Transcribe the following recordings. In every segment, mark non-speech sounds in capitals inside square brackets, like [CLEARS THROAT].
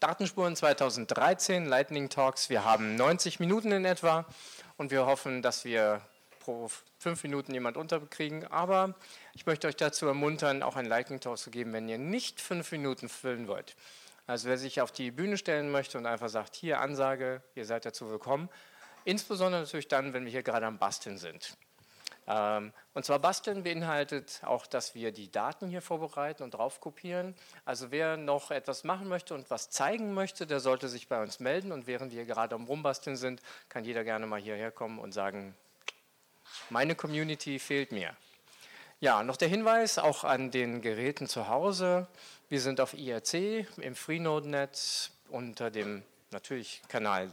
Datenspuren 2013, Lightning Talks. Wir haben 90 Minuten in etwa und wir hoffen, dass wir pro fünf Minuten jemand unterkriegen. Aber ich möchte euch dazu ermuntern, auch ein Lightning Talk zu geben, wenn ihr nicht fünf Minuten füllen wollt. Also wer sich auf die Bühne stellen möchte und einfach sagt, hier Ansage, ihr seid dazu willkommen. Insbesondere natürlich dann, wenn wir hier gerade am Basteln sind. Ähm, und zwar basteln beinhaltet auch, dass wir die Daten hier vorbereiten und drauf kopieren. Also wer noch etwas machen möchte und was zeigen möchte, der sollte sich bei uns melden. Und während wir gerade am Rumbasteln sind, kann jeder gerne mal hierher kommen und sagen, meine Community fehlt mir. Ja, noch der Hinweis auch an den Geräten zu Hause. Wir sind auf IRC im FreeNode-Netz unter dem natürlich Kanal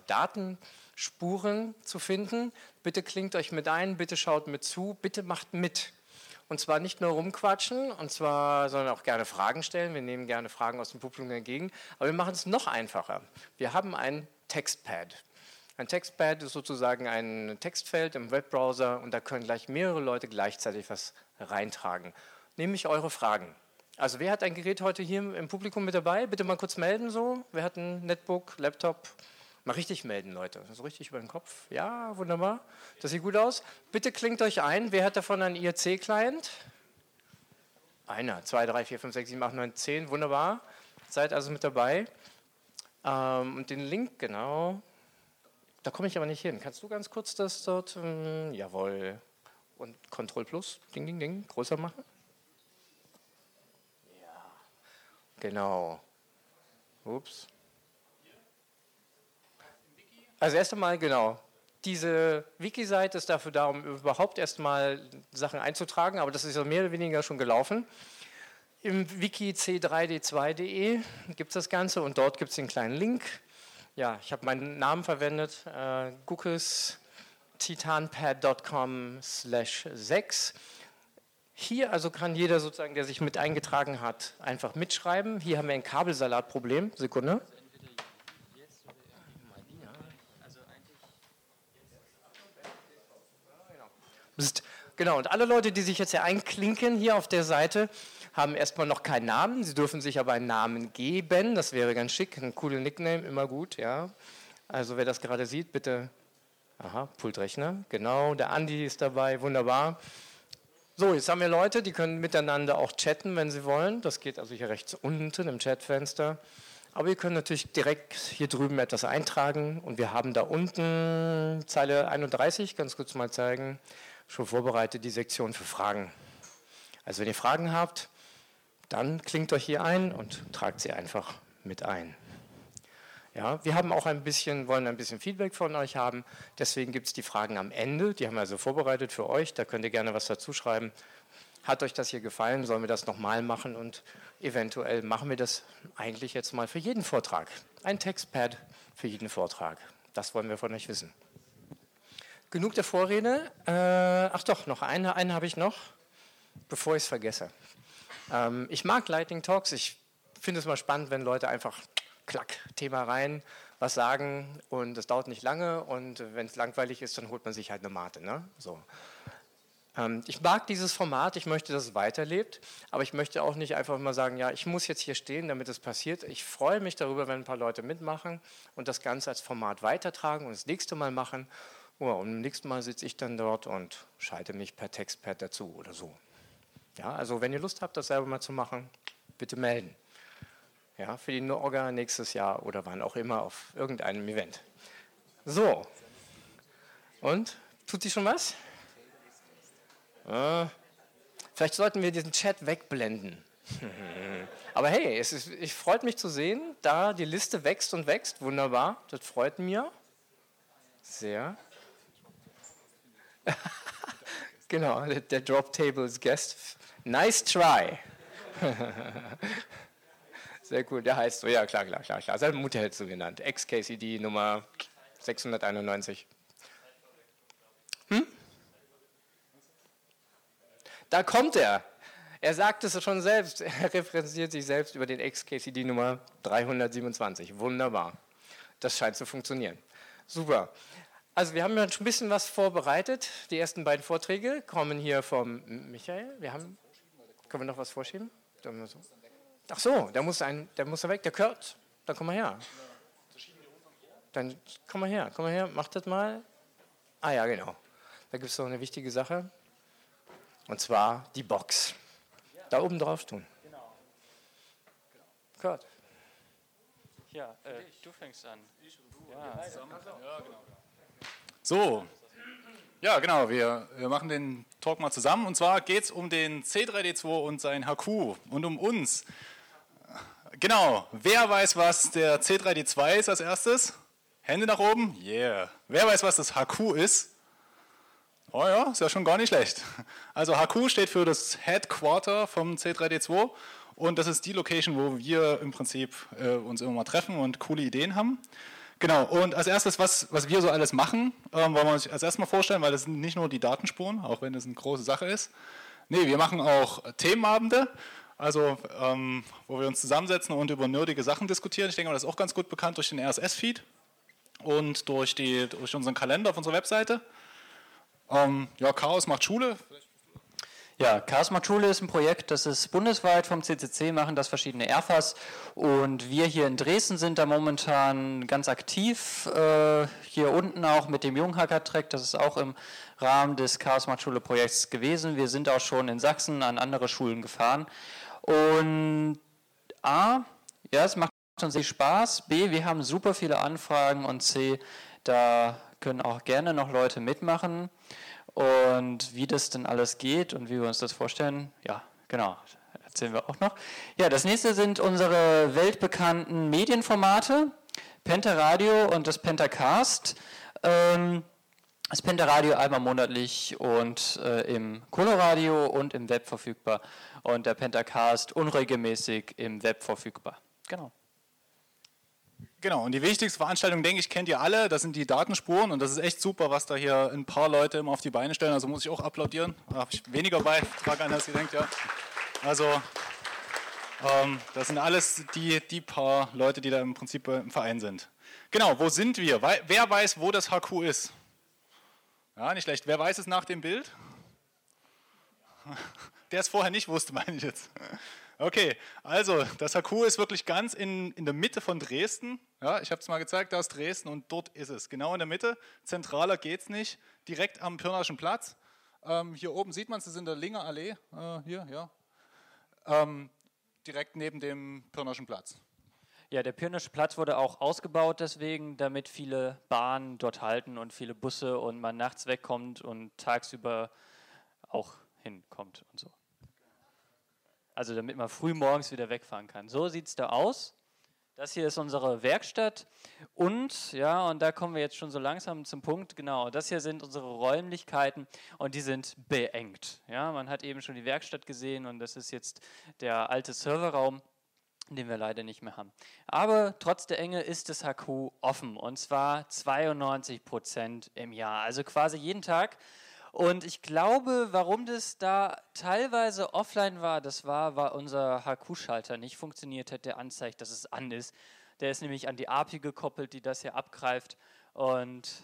Datenspuren zu finden. Bitte klingt euch mit ein, bitte schaut mit zu, bitte macht mit. Und zwar nicht nur rumquatschen, und zwar, sondern auch gerne Fragen stellen. Wir nehmen gerne Fragen aus dem Publikum entgegen. Aber wir machen es noch einfacher. Wir haben ein Textpad. Ein Textpad ist sozusagen ein Textfeld im Webbrowser und da können gleich mehrere Leute gleichzeitig was reintragen. Nämlich eure Fragen. Also wer hat ein Gerät heute hier im Publikum mit dabei? Bitte mal kurz melden so. Wer hat ein Netbook, Laptop? Mal richtig melden, Leute. So richtig über den Kopf. Ja, wunderbar. Das sieht gut aus. Bitte klingt euch ein. Wer hat davon einen IRC-Client? Einer, zwei, drei, vier, fünf, sechs, sieben, acht, neun, zehn. Wunderbar. Seid also mit dabei. Ähm, und den Link, genau. Da komme ich aber nicht hin. Kannst du ganz kurz das dort? Ähm, jawohl. Und Control Plus, Ding, Ding, Ding, größer machen? Genau. Ups. Also erst einmal, genau. Diese Wiki-Seite ist dafür da, um überhaupt erstmal Sachen einzutragen, aber das ist ja mehr oder weniger schon gelaufen. Im Wiki c3d2.de gibt es das Ganze und dort gibt es den kleinen Link. Ja, ich habe meinen Namen verwendet, äh, gukes titanpad.com slash 6. Hier also kann jeder sozusagen, der sich mit eingetragen hat, einfach mitschreiben. Hier haben wir ein Kabelsalatproblem. Sekunde. Psst. Genau, und alle Leute, die sich jetzt hier einklinken hier auf der Seite, haben erstmal noch keinen Namen. Sie dürfen sich aber einen Namen geben. Das wäre ganz schick. Ein cooler Nickname, immer gut, ja. Also wer das gerade sieht, bitte. Aha, Pultrechner. Genau, der Andi ist dabei, wunderbar. So, jetzt haben wir Leute, die können miteinander auch chatten, wenn sie wollen. Das geht also hier rechts unten im Chatfenster. Aber ihr könnt natürlich direkt hier drüben etwas eintragen und wir haben da unten Zeile 31, ganz kurz mal zeigen, schon vorbereitet die Sektion für Fragen. Also wenn ihr Fragen habt, dann klingt euch hier ein und tragt sie einfach mit ein. Ja, wir haben auch ein bisschen, wollen ein bisschen Feedback von euch haben. Deswegen gibt es die Fragen am Ende. Die haben wir also vorbereitet für euch. Da könnt ihr gerne was dazu schreiben. Hat euch das hier gefallen? Sollen wir das nochmal machen? Und eventuell machen wir das eigentlich jetzt mal für jeden Vortrag. Ein Textpad für jeden Vortrag. Das wollen wir von euch wissen. Genug der Vorrede. Äh, ach doch, noch eine, eine habe ich noch, bevor ich es vergesse. Ähm, ich mag Lightning Talks. Ich finde es mal spannend, wenn Leute einfach klack, Thema rein, was sagen und es dauert nicht lange und wenn es langweilig ist, dann holt man sich halt eine Mate. Ne? So. Ähm, ich mag dieses Format, ich möchte, dass es weiterlebt, aber ich möchte auch nicht einfach mal sagen, ja, ich muss jetzt hier stehen, damit es passiert. Ich freue mich darüber, wenn ein paar Leute mitmachen und das Ganze als Format weitertragen und das nächste Mal machen. Oh, und beim nächsten Mal sitze ich dann dort und schalte mich per Textpad dazu oder so. Ja, also wenn ihr Lust habt, das selber mal zu machen, bitte melden ja, für die Norga nächstes Jahr oder wann auch immer auf irgendeinem Event. So, und tut sie schon was? Äh, vielleicht sollten wir diesen Chat wegblenden. [LAUGHS] Aber hey, es ist, ich freut mich zu sehen, da die Liste wächst und wächst. Wunderbar, das freut mir sehr. [LAUGHS] genau, der Drop Tables Guest. Nice try. [LAUGHS] Sehr cool, der heißt so, ja klar, klar, klar, klar. Seine Mutter hättest du genannt. Ex-KCD Nummer 691. Hm? Da kommt er. Er sagt es schon selbst. [LAUGHS] Er referenziert sich selbst über den Ex-KCD Nummer 327. Wunderbar. Das scheint zu funktionieren. Super. Also wir haben ja schon ein bisschen was vorbereitet. Die ersten beiden Vorträge kommen hier vom Michael. Wir haben, können wir noch was vorschieben? Ach so, der muss, ein, der muss weg. Der Kurt, Dann komm mal her. Dann komm mal her, komm mal her, mach das mal. Ah ja, genau. Da gibt es noch eine wichtige Sache. Und zwar die Box. Da oben drauf tun. Genau. Gut. Ja, äh, du fängst an. Ja. ja, genau. So, ja, genau. Wir, wir machen den Talk mal zusammen. Und zwar geht es um den C3D2 und sein HQ und um uns. Genau. Wer weiß, was der C3D2 ist als erstes? Hände nach oben. Yeah. Wer weiß, was das HQ ist? Oh ja, ist ja schon gar nicht schlecht. Also HQ steht für das Headquarter vom C3D2 und das ist die Location, wo wir im Prinzip äh, uns immer mal treffen und coole Ideen haben. Genau, und als erstes, was, was wir so alles machen, ähm, wollen wir uns als erstes mal vorstellen, weil das sind nicht nur die Datenspuren, auch wenn das eine große Sache ist. Nee, wir machen auch Themenabende, also ähm, wo wir uns zusammensetzen und über nerdige Sachen diskutieren. Ich denke mal, das ist auch ganz gut bekannt durch den RSS-Feed und durch, die, durch unseren Kalender auf unserer Webseite. Ähm, ja, Chaos macht Schule. Ja, Chaos macht Schule ist ein Projekt, das ist bundesweit vom CCC, machen das verschiedene ERFAs und wir hier in Dresden sind da momentan ganz aktiv, äh, hier unten auch mit dem Junghacker-Track, das ist auch im Rahmen des Chaos macht Schule Projekts gewesen. Wir sind auch schon in Sachsen an andere Schulen gefahren. Und A, ja, es macht uns sehr Spaß, B, wir haben super viele Anfragen. Und C, da können auch gerne noch Leute mitmachen. Und wie das denn alles geht und wie wir uns das vorstellen, ja, genau, erzählen wir auch noch. Ja, das nächste sind unsere weltbekannten Medienformate, Pentaradio und das Pentacast. Ähm, das Pentaradio einmal monatlich und äh, im Coloradio und im Web verfügbar und der Pentacast unregelmäßig im Web verfügbar. Genau. Genau, und die wichtigste Veranstaltung, denke ich, kennt ihr alle, das sind die Datenspuren und das ist echt super, was da hier ein paar Leute immer auf die Beine stellen, also muss ich auch applaudieren, da habe ich weniger Beitrag an, als ihr denkt, ja. Also, ähm, das sind alles die, die paar Leute, die da im Prinzip im Verein sind. Genau, wo sind wir? Wer weiß, wo das HQ ist? Ja, nicht schlecht. Wer weiß es nach dem Bild? [LAUGHS] Der es vorher nicht wusste, meine ich jetzt. Okay, also das HQ ist wirklich ganz in, in der Mitte von Dresden. Ja, ich habe es mal gezeigt, da ist Dresden und dort ist es. Genau in der Mitte. Zentraler geht es nicht. Direkt am Pirnaschen Platz. Ähm, hier oben sieht man es, das ist in der Linger Allee. Äh, hier, ja. Ähm, direkt neben dem Pirnaschen Platz. Ja, der Pirnische Platz wurde auch ausgebaut deswegen, damit viele Bahnen dort halten und viele Busse und man nachts wegkommt und tagsüber auch hinkommt und so. Also damit man früh morgens wieder wegfahren kann. So sieht es da aus. Das hier ist unsere Werkstatt und ja, und da kommen wir jetzt schon so langsam zum Punkt. Genau, das hier sind unsere Räumlichkeiten und die sind beengt. Ja, man hat eben schon die Werkstatt gesehen und das ist jetzt der alte Serverraum, den wir leider nicht mehr haben. Aber trotz der Enge ist das HQ offen und zwar 92 Prozent im Jahr, also quasi jeden Tag und ich glaube, warum das da teilweise offline war, das war, weil unser HQ-Schalter nicht funktioniert hat, der anzeigt, dass es an ist. Der ist nämlich an die API gekoppelt, die das hier abgreift. Und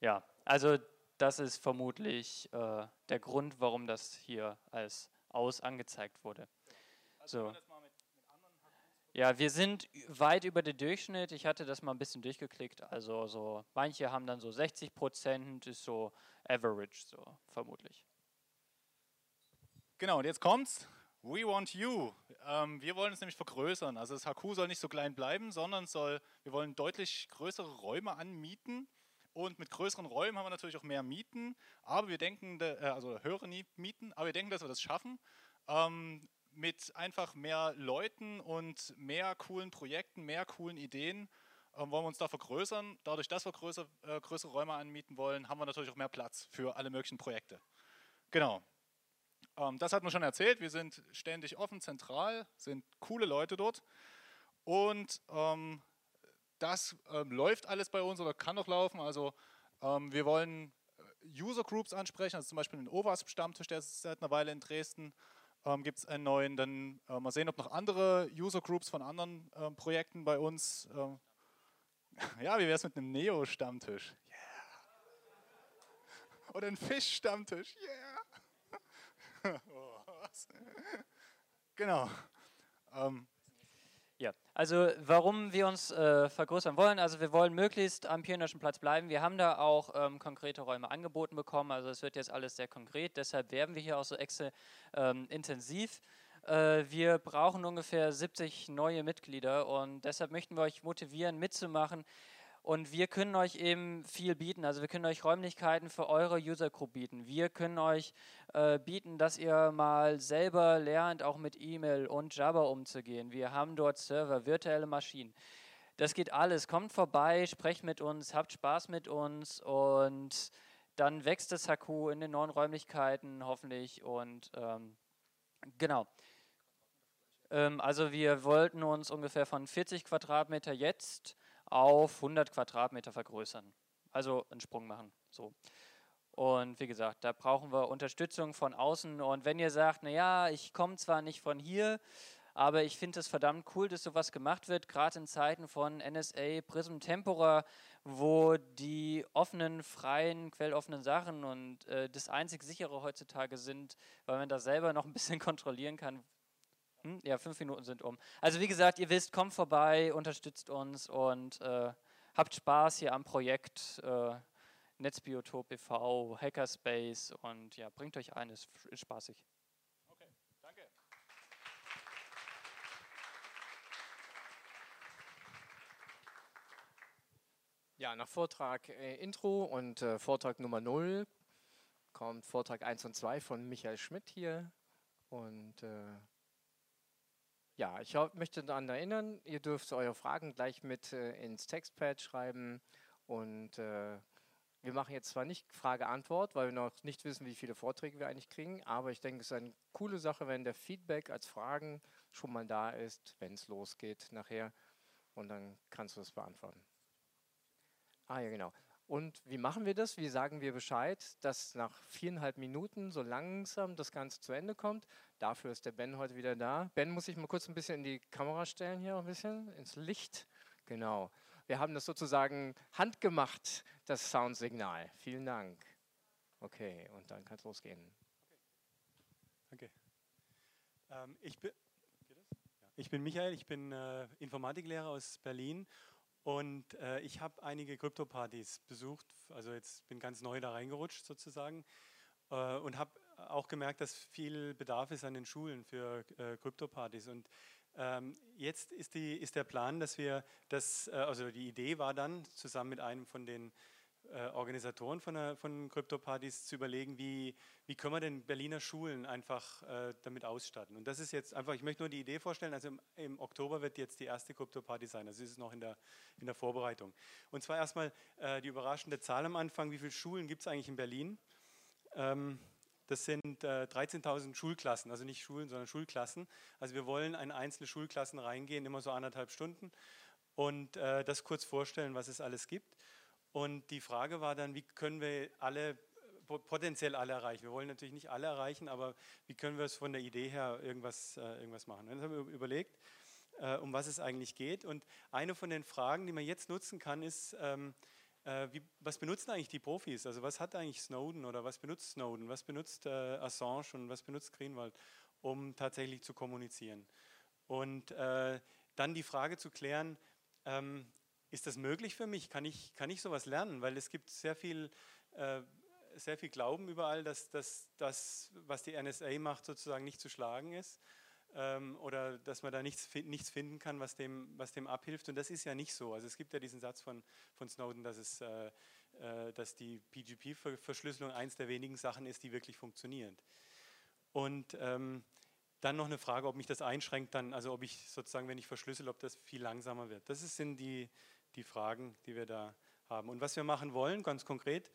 ja, also das ist vermutlich äh, der Grund, warum das hier als aus angezeigt wurde. So. Ja, wir sind weit über den Durchschnitt. Ich hatte das mal ein bisschen durchgeklickt. Also so manche haben dann so 60 Prozent, ist so average, so vermutlich. Genau, und jetzt kommt's. We want you. Ähm, wir wollen es nämlich vergrößern. Also das HQ soll nicht so klein bleiben, sondern soll, wir wollen deutlich größere Räume anmieten. Und mit größeren Räumen haben wir natürlich auch mehr Mieten, aber wir denken, äh, also höhere Mieten, aber wir denken, dass wir das schaffen. Ähm, mit einfach mehr Leuten und mehr coolen Projekten, mehr coolen Ideen ähm, wollen wir uns da vergrößern. Dadurch, dass wir größer, äh, größere Räume anmieten wollen, haben wir natürlich auch mehr Platz für alle möglichen Projekte. Genau. Ähm, das hat man schon erzählt. Wir sind ständig offen, zentral, sind coole Leute dort. Und ähm, das ähm, läuft alles bei uns oder kann noch laufen. Also ähm, wir wollen äh, User Groups ansprechen, also zum Beispiel den OWASP-Stammtisch, der ist seit einer Weile in Dresden ähm, gibt es einen neuen. Dann äh, mal sehen, ob noch andere User Groups von anderen äh, Projekten bei uns. Äh, [LAUGHS] ja, wie wäre es mit einem Neo-Stammtisch? Yeah. Oder ein Fisch-Stammtisch? Yeah. [LAUGHS] oh, [LAUGHS] genau. Ähm. Also warum wir uns äh, vergrößern wollen, also wir wollen möglichst am Pionierischen Platz bleiben. Wir haben da auch ähm, konkrete Räume angeboten bekommen, also es wird jetzt alles sehr konkret, deshalb werben wir hier auch so extra ähm, intensiv. Äh, wir brauchen ungefähr 70 neue Mitglieder und deshalb möchten wir euch motivieren, mitzumachen. Und wir können euch eben viel bieten. Also wir können euch Räumlichkeiten für eure User Group bieten. Wir können euch äh, bieten, dass ihr mal selber lernt, auch mit E-Mail und Java umzugehen. Wir haben dort Server, virtuelle Maschinen. Das geht alles. Kommt vorbei, sprecht mit uns, habt Spaß mit uns und dann wächst das Haku in den neuen Räumlichkeiten hoffentlich. Und ähm, genau. Ähm, also wir wollten uns ungefähr von 40 Quadratmeter jetzt auf 100 Quadratmeter vergrößern. Also einen Sprung machen. So. Und wie gesagt, da brauchen wir Unterstützung von außen. Und wenn ihr sagt, naja, ich komme zwar nicht von hier, aber ich finde es verdammt cool, dass sowas gemacht wird, gerade in Zeiten von NSA, Prism Tempora, wo die offenen, freien, quelloffenen Sachen und äh, das einzig sichere heutzutage sind, weil man das selber noch ein bisschen [LAUGHS] kontrollieren kann, hm? Ja, fünf Minuten sind um. Also wie gesagt, ihr wisst, kommt vorbei, unterstützt uns und äh, habt Spaß hier am Projekt äh, Netzbiotop e.V., Hackerspace und ja, bringt euch ein, ist, ist spaßig. Okay, danke. Ja, nach Vortrag äh, Intro und äh, Vortrag Nummer 0 kommt Vortrag 1 und 2 von Michael Schmidt hier und äh, ja, ich möchte daran erinnern, ihr dürft eure Fragen gleich mit äh, ins Textpad schreiben und äh, wir machen jetzt zwar nicht Frage-Antwort, weil wir noch nicht wissen, wie viele Vorträge wir eigentlich kriegen, aber ich denke, es ist eine coole Sache, wenn der Feedback als Fragen schon mal da ist, wenn es losgeht nachher und dann kannst du es beantworten. Ah ja, genau. Und wie machen wir das? Wie sagen wir Bescheid, dass nach viereinhalb Minuten so langsam das Ganze zu Ende kommt? Dafür ist der Ben heute wieder da. Ben muss ich mal kurz ein bisschen in die Kamera stellen hier ein bisschen, ins Licht. Genau. Wir haben das sozusagen handgemacht, das Soundsignal. Vielen Dank. Okay, und dann kann es losgehen. Okay. Ähm, ich, bin, ich bin Michael, ich bin äh, Informatiklehrer aus Berlin und äh, ich habe einige Krypto-Partys besucht, also jetzt bin ganz neu da reingerutscht sozusagen äh, und habe auch gemerkt, dass viel Bedarf ist an den Schulen für äh, Krypto-Partys. Und ähm, jetzt ist, die, ist der Plan, dass wir das, äh, also die Idee war dann, zusammen mit einem von den äh, Organisatoren von, der, von Krypto-Partys zu überlegen, wie, wie können wir denn Berliner Schulen einfach äh, damit ausstatten. Und das ist jetzt einfach, ich möchte nur die Idee vorstellen, also im, im Oktober wird jetzt die erste Krypto-Party sein, also ist es noch in der, in der Vorbereitung. Und zwar erstmal äh, die überraschende Zahl am Anfang, wie viele Schulen gibt es eigentlich in Berlin? Ähm, das sind äh, 13.000 Schulklassen, also nicht Schulen, sondern Schulklassen. Also wir wollen in einzelne Schulklassen reingehen, immer so anderthalb Stunden und äh, das kurz vorstellen, was es alles gibt. Und die Frage war dann, wie können wir alle, potenziell alle erreichen? Wir wollen natürlich nicht alle erreichen, aber wie können wir es von der Idee her irgendwas, äh, irgendwas machen? Dann haben wir überlegt, äh, um was es eigentlich geht. Und eine von den Fragen, die man jetzt nutzen kann, ist, ähm, äh, wie, was benutzen eigentlich die Profis? Also was hat eigentlich Snowden oder was benutzt Snowden? Was benutzt Assange und was benutzt Greenwald, um tatsächlich zu kommunizieren? Und dann die Frage zu klären, ähm, ist das möglich für mich? Kann ich, kann ich sowas lernen? Weil es gibt sehr viel, äh, sehr viel Glauben überall, dass das, was die NSA macht, sozusagen nicht zu schlagen ist. Ähm, oder dass man da nichts, nichts finden kann, was dem, was dem abhilft. Und das ist ja nicht so. Also es gibt ja diesen Satz von, von Snowden, dass, es, äh, äh, dass die PGP-Verschlüsselung eins der wenigen Sachen ist, die wirklich funktioniert. Und ähm, dann noch eine Frage, ob mich das einschränkt, dann, also ob ich sozusagen, wenn ich verschlüssel, ob das viel langsamer wird. Das sind die, die Fragen, die wir da haben. Und was wir machen wollen, ganz konkret,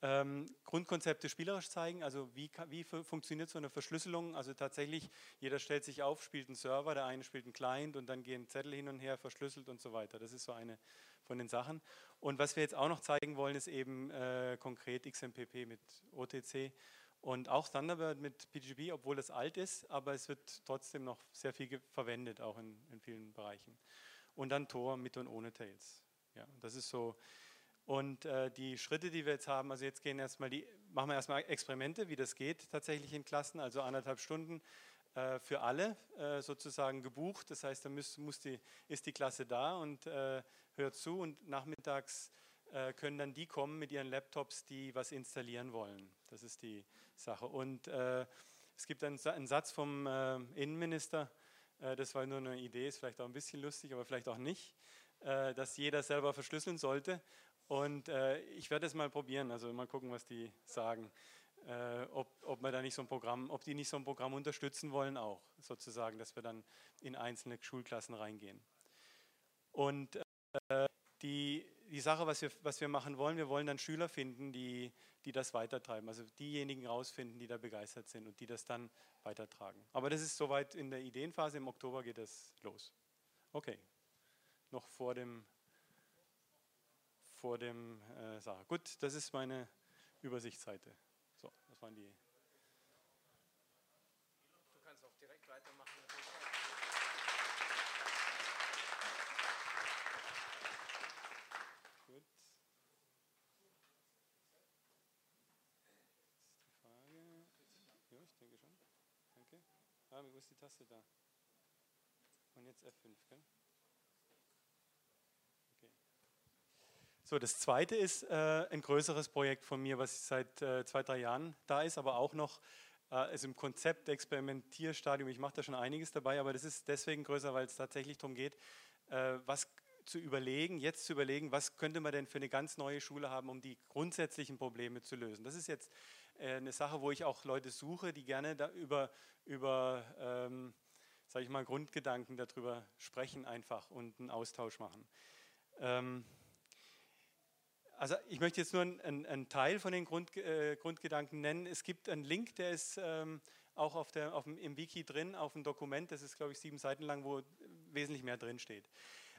ähm, Grundkonzepte spielerisch zeigen, also wie, wie funktioniert so eine Verschlüsselung, also tatsächlich, jeder stellt sich auf, spielt einen Server, der eine spielt einen Client und dann gehen Zettel hin und her, verschlüsselt und so weiter. Das ist so eine von den Sachen. Und was wir jetzt auch noch zeigen wollen, ist eben äh, konkret XMPP mit OTC und auch Thunderbird mit PGP, obwohl das alt ist, aber es wird trotzdem noch sehr viel verwendet, auch in, in vielen Bereichen und dann Tor mit und ohne Tails. Ja, das ist so. Und äh, die Schritte, die wir jetzt haben, also jetzt gehen erstmal die, machen wir erstmal Experimente, wie das geht tatsächlich in Klassen, also anderthalb Stunden. äh, für alle äh, sozusagen gebucht. Das heißt, da muss, muss die, ist die Klasse da und äh, hört zu und nachmittags äh, können dann die kommen mit ihren Laptops, die was installieren wollen. Das ist die Sache. Und äh, es gibt einen, einen Satz vom Innenminister, das war nur eine Idee, ist vielleicht auch ein bisschen lustig, aber vielleicht auch nicht, dass jeder selber verschlüsseln sollte. Und ich werde es mal probieren, also mal gucken, was die sagen äh, ob, ob man da nicht so ein Programm, ob die nicht so ein Programm unterstützen wollen auch, sozusagen, dass wir dann in einzelne Schulklassen reingehen. Und äh, die, die Sache, was wir, was wir machen wollen, wir wollen dann Schüler finden, die, die das weitertreiben, also diejenigen rausfinden, die da begeistert sind und die das dann weitertragen. Aber das ist soweit in der Ideenphase, im Oktober geht das los. Okay, noch vor dem, vor dem äh, Sache. Gut, das ist meine Übersichtsseite. So, das waren die. Du kannst auch direkt weitermachen. Gut. Jetzt die Frage. Ja, ich denke schon. Danke. Ah, wo ist die Taste da? Und jetzt F5, gell? So, das zweite ist äh, ein größeres Projekt von mir, was seit äh, zwei, drei Jahren da ist, aber auch noch äh, ist im Konzept, Experimentierstadium. Ich mache da schon einiges dabei, aber das ist deswegen größer, weil es tatsächlich darum geht, äh, was zu überlegen, jetzt zu überlegen, was könnte man denn für eine ganz neue Schule haben, um die grundsätzlichen Probleme zu lösen. Das ist jetzt eine Sache, wo ich auch Leute suche, die gerne über, über ähm, sage ich mal, Grundgedanken darüber sprechen einfach und einen Austausch machen. Ähm, also ich möchte jetzt nur einen, einen Teil von den Grund, äh, Grundgedanken nennen. Es gibt einen Link, der ist ähm, auch auf der, auf dem, im Wiki drin, auf dem Dokument, das ist glaube ich sieben Seiten lang, wo wesentlich mehr drin steht.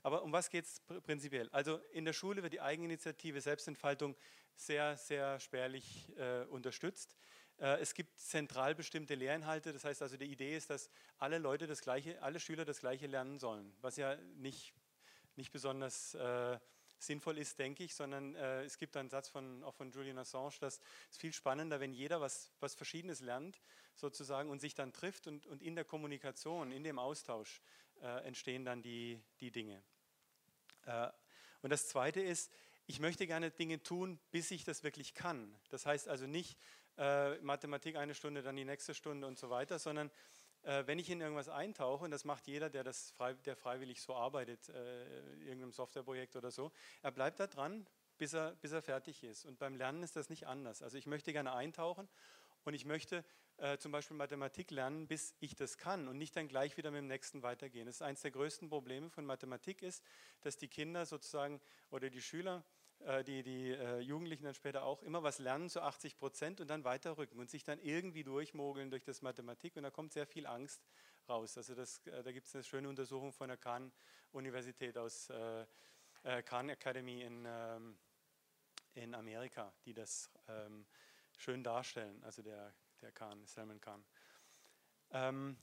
Aber um was geht es prinzipiell? Also in der Schule wird die Eigeninitiative, Selbstentfaltung sehr, sehr spärlich äh, unterstützt. Äh, es gibt zentral bestimmte Lehrinhalte, das heißt also die Idee ist, dass alle Leute das gleiche, alle Schüler das gleiche lernen sollen, was ja nicht, nicht besonders äh, sinnvoll ist, denke ich, sondern äh, es gibt einen Satz von, auch von Julian Assange, dass es viel spannender, wenn jeder was, was Verschiedenes lernt, sozusagen, und sich dann trifft und, und in der Kommunikation, in dem Austausch äh, entstehen dann die, die Dinge. Äh, und das Zweite ist, ich möchte gerne Dinge tun, bis ich das wirklich kann. Das heißt also nicht äh, Mathematik eine Stunde, dann die nächste Stunde und so weiter, sondern äh, wenn ich in irgendwas eintauche, und das macht jeder, der, das frei, der freiwillig so arbeitet, äh, irgendeinem Softwareprojekt oder so, er bleibt da dran, bis er, bis er fertig ist. Und beim Lernen ist das nicht anders. Also ich möchte gerne eintauchen und ich möchte äh, zum Beispiel Mathematik lernen, bis ich das kann und nicht dann gleich wieder mit dem nächsten weitergehen. Das ist eines der größten Probleme von Mathematik ist, dass die Kinder sozusagen oder die Schüler äh, die, die äh, Jugendlichen dann später auch immer was lernen zu 80 Prozent und dann weiterrücken und sich dann irgendwie durchmogeln durch das Mathematik und da kommt sehr viel Angst raus. Also das, äh, da gibt es eine schöne Untersuchung von der Khan-Universität aus äh, Khan Academy in, ähm, in Amerika, die das ähm, schön darstellen, also der, der Khan, Salman Khan. Ähm,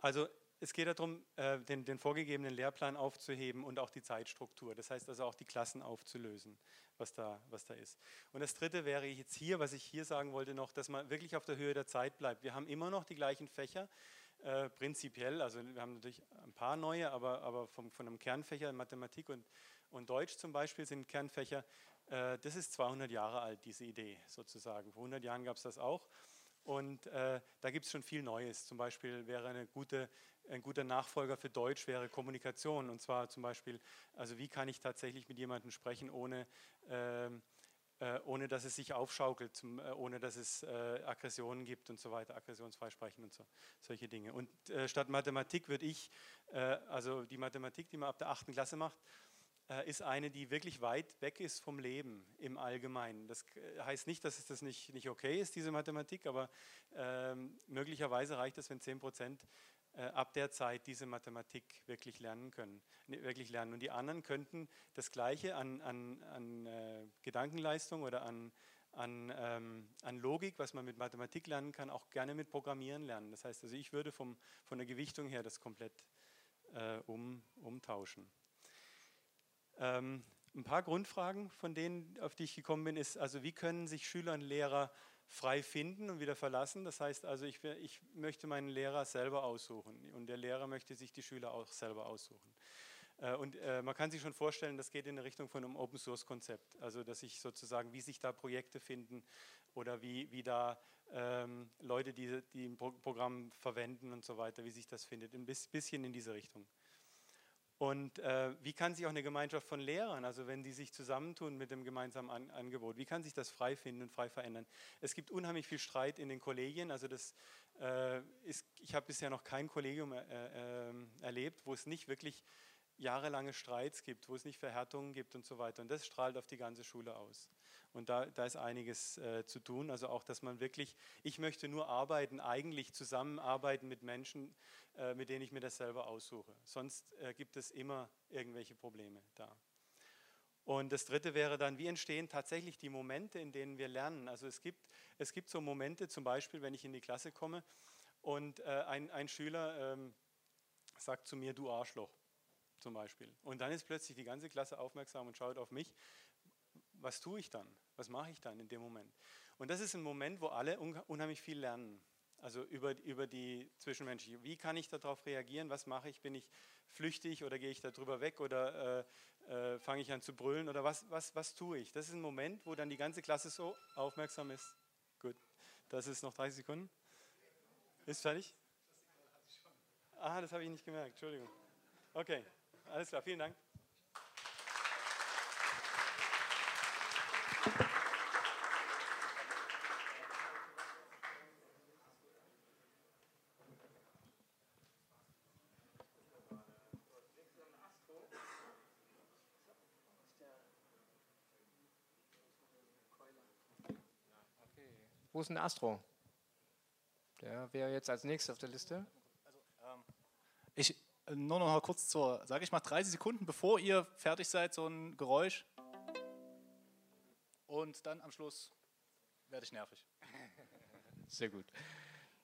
also es geht darum, äh, den, den, vorgegebenen Lehrplan aufzuheben und auch die Zeitstruktur. Das heißt also auch die Klassen aufzulösen, was da, was da ist. Und das Dritte wäre jetzt hier, was ich hier sagen wollte noch, dass man wirklich auf der Höhe der Zeit bleibt. Wir haben immer noch die gleichen Fächer, äh, prinzipiell. Also wir haben natürlich ein paar neue, aber, aber vom, von einem Kernfächer, Mathematik und, und Deutsch zum Beispiel sind Kernfächer. Äh, das ist 200 Jahre alt, diese Idee sozusagen. Vor 100 Jahren gab es das auch. Und äh, da gibt es schon viel Neues. Zum Beispiel wäre gute ein guter Nachfolger für Deutsch wäre Kommunikation. Und zwar zum Beispiel, also wie kann ich tatsächlich mit jemandem sprechen, ohne, ähm, äh, ohne dass es sich aufschaukelt, zum, äh, ohne dass es äh, Aggressionen gibt und so weiter, aggressionsfrei sprechen und so, solche Dinge. Und äh, statt Mathematik würde ich, äh, also die Mathematik, die man ab der achten Klasse macht, äh, ist eine, die wirklich weit weg ist vom Leben im Allgemeinen. Das heißt nicht, dass es das nicht, nicht okay ist, diese Mathematik, aber ähm, möglicherweise reicht es, wenn 10 Prozent äh, ab der Zeit diese Mathematik wirklich lernen können, ne, wirklich lernen. Und die anderen könnten das Gleiche an, an, an äh, Gedankenleistung oder an, an, ähm, an Logik, was man mit Mathematik lernen kann, auch gerne mit Programmieren lernen. Das heißt also, ich würde vom, von der Gewichtung her das komplett äh, um, umtauschen. Ähm, ein paar Grundfragen, von denen, auf die ich gekommen bin, ist, also wie können sich Schüler und Lehrer frei finden und wieder verlassen. Das heißt also, ich, ich möchte meinen Lehrer selber aussuchen und der Lehrer möchte sich die Schüler auch selber aussuchen. Äh, und äh, man kann sich schon vorstellen, das geht in die Richtung von einem Open Source Konzept. Also, dass sich sozusagen, wie sich da Projekte finden oder wie, wie da ähm, Leute, die, die ein Programm verwenden und so weiter, wie sich das findet. Ein bisschen in diese Richtung. Und äh, wie kann sich auch eine Gemeinschaft von Lehrern, also wenn die sich zusammentun mit dem gemeinsamen An Angebot, wie kann sich das frei finden und frei verändern? Es gibt unheimlich viel Streit in den Kollegien. Also das äh, ist, ich habe bisher noch kein Kollegium äh, äh erlebt, wo es nicht wirklich jahrelange Streits gibt, wo es nicht Verhärtungen gibt und so weiter. Und das strahlt auf die ganze Schule aus. Und da, da ist einiges äh, zu tun. Also auch, dass man wirklich, ich möchte nur arbeiten, eigentlich zusammenarbeiten mit Menschen, äh, mit denen ich mir das selber aussuche. Sonst äh, gibt es immer irgendwelche Probleme da. Und das Dritte wäre dann, wie entstehen tatsächlich die Momente, in denen wir lernen. Also es gibt, es gibt so Momente, zum Beispiel, wenn ich in die Klasse komme und äh, ein, ein Schüler ähm, sagt zu mir, du Arschloch zum Beispiel. Und dann ist plötzlich die ganze Klasse aufmerksam und schaut auf mich. Was tue ich dann? Was mache ich dann in dem Moment? Und das ist ein Moment, wo alle unheimlich viel lernen. Also über, über die Zwischenmenschliche. Wie kann ich darauf reagieren? Was mache ich? Bin ich flüchtig oder gehe ich darüber weg oder äh, äh, fange ich an zu brüllen oder was, was, was tue ich? Das ist ein Moment, wo dann die ganze Klasse so aufmerksam ist. Gut, das ist noch 30 Sekunden. Ist fertig? Ah, das habe ich nicht gemerkt. Entschuldigung. Okay. Alles klar, vielen Dank. Wo ist ein Astro? Der wäre jetzt als nächstes auf der Liste. Also, ähm, ich, nur noch mal kurz zur, sage ich mal, 30 Sekunden, bevor ihr fertig seid, so ein Geräusch. Und dann am Schluss werde ich nervig. [LAUGHS] Sehr gut.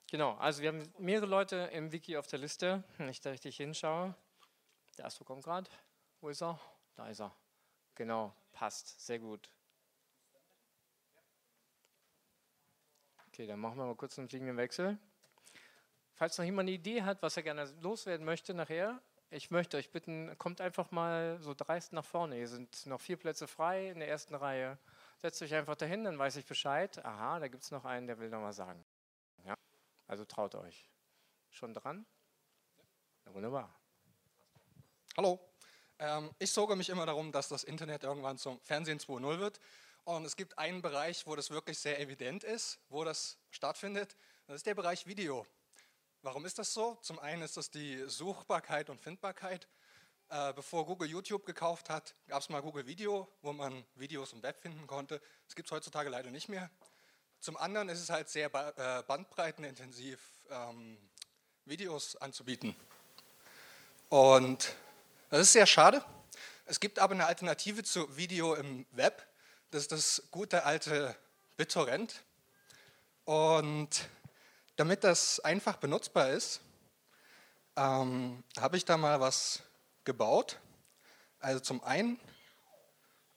Genau, also wir haben mehrere Leute im Wiki auf der Liste, wenn ich da richtig hinschaue. Der Astro kommt gerade. Wo ist er? Da ist er. Genau, passt. Sehr gut. Okay, dann machen wir mal kurz einen fliegenden Wechsel. Falls noch jemand eine Idee hat, was er gerne loswerden möchte nachher, ich möchte euch bitten, kommt einfach mal so dreist nach vorne. Hier sind noch vier Plätze frei in der ersten Reihe. Setzt euch einfach dahin, dann weiß ich Bescheid. Aha, da gibt es noch einen, der will noch mal sagen. Ja? Also traut euch. Schon dran? Ja, wunderbar. Hallo. Ähm, ich sorge mich immer darum, dass das Internet irgendwann zum Fernsehen 2.0 wird. Und es gibt einen Bereich, wo das wirklich sehr evident ist, wo das stattfindet. Das ist der Bereich Video. Warum ist das so? Zum einen ist das die Suchbarkeit und Findbarkeit. Äh, bevor Google YouTube gekauft hat, gab es mal Google Video, wo man Videos im Web finden konnte. Das gibt es heutzutage leider nicht mehr. Zum anderen ist es halt sehr äh, bandbreitenintensiv, ähm, Videos anzubieten. Und das ist sehr schade. Es gibt aber eine Alternative zu Video im Web. Das ist das gute alte BitTorrent. Und damit das einfach benutzbar ist, ähm, habe ich da mal was gebaut. Also zum einen,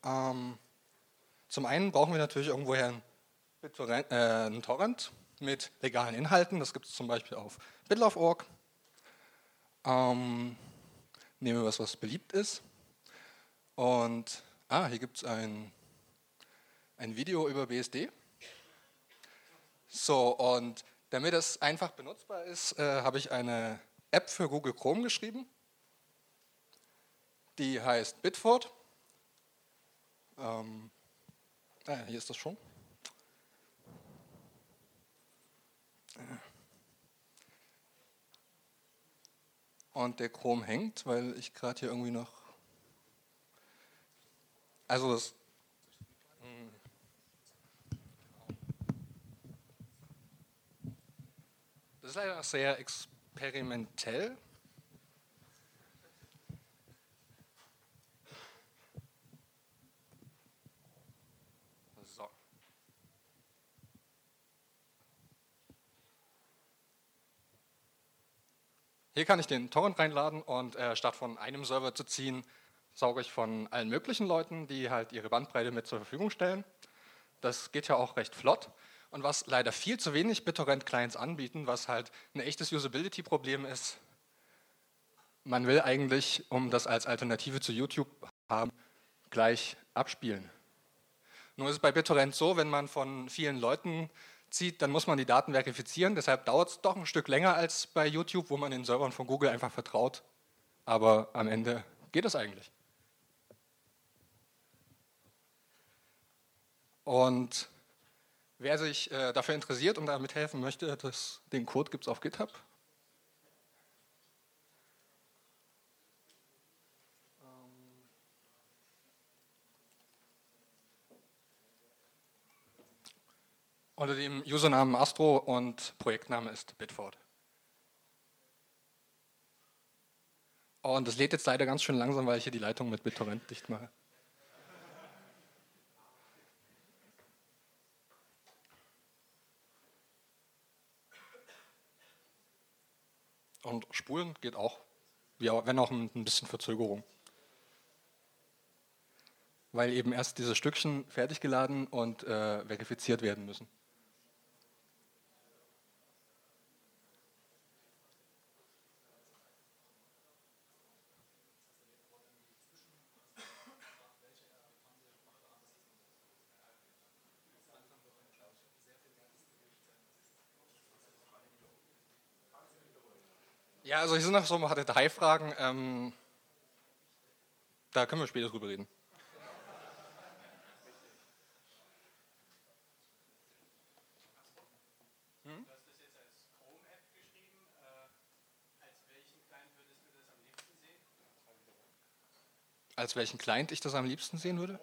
ähm, zum einen brauchen wir natürlich irgendwoher einen, äh, einen Torrent mit legalen Inhalten. Das gibt es zum Beispiel auf bitlove.org. Ähm, nehmen wir was, was beliebt ist. Und ah, hier gibt es ein, ein Video über BSD. So, und damit es einfach benutzbar ist, äh, habe ich eine App für Google Chrome geschrieben. Die heißt Bitford. Ähm, ah, hier ist das schon. Und der Chrome hängt, weil ich gerade hier irgendwie noch. Also das Das ist leider sehr experimentell. Hier kann ich den Torrent reinladen und äh, statt von einem Server zu ziehen, sauge ich von allen möglichen Leuten, die halt ihre Bandbreite mit zur Verfügung stellen. Das geht ja auch recht flott. Und was leider viel zu wenig BitTorrent-Clients anbieten, was halt ein echtes Usability-Problem ist. Man will eigentlich, um das als Alternative zu YouTube haben, gleich abspielen. Nur ist es bei BitTorrent so, wenn man von vielen Leuten zieht, dann muss man die Daten verifizieren. Deshalb dauert es doch ein Stück länger als bei YouTube, wo man den Servern von Google einfach vertraut. Aber am Ende geht es eigentlich. Und wer sich äh, dafür interessiert und damit helfen möchte, das, den Code gibt es auf GitHub. unter dem Usernamen Astro und Projektname ist Bitford. Und das lädt jetzt leider ganz schön langsam, weil ich hier die Leitung mit BitTorrent dicht mache. Und spulen geht auch, wenn auch mit ein bisschen Verzögerung. Weil eben erst diese Stückchen fertig geladen und äh, verifiziert werden müssen. Ja, also hier sind noch so ein paar Detailfragen. Ähm, da können wir später drüber reden. Als welchen Client ich das am liebsten sehen würde?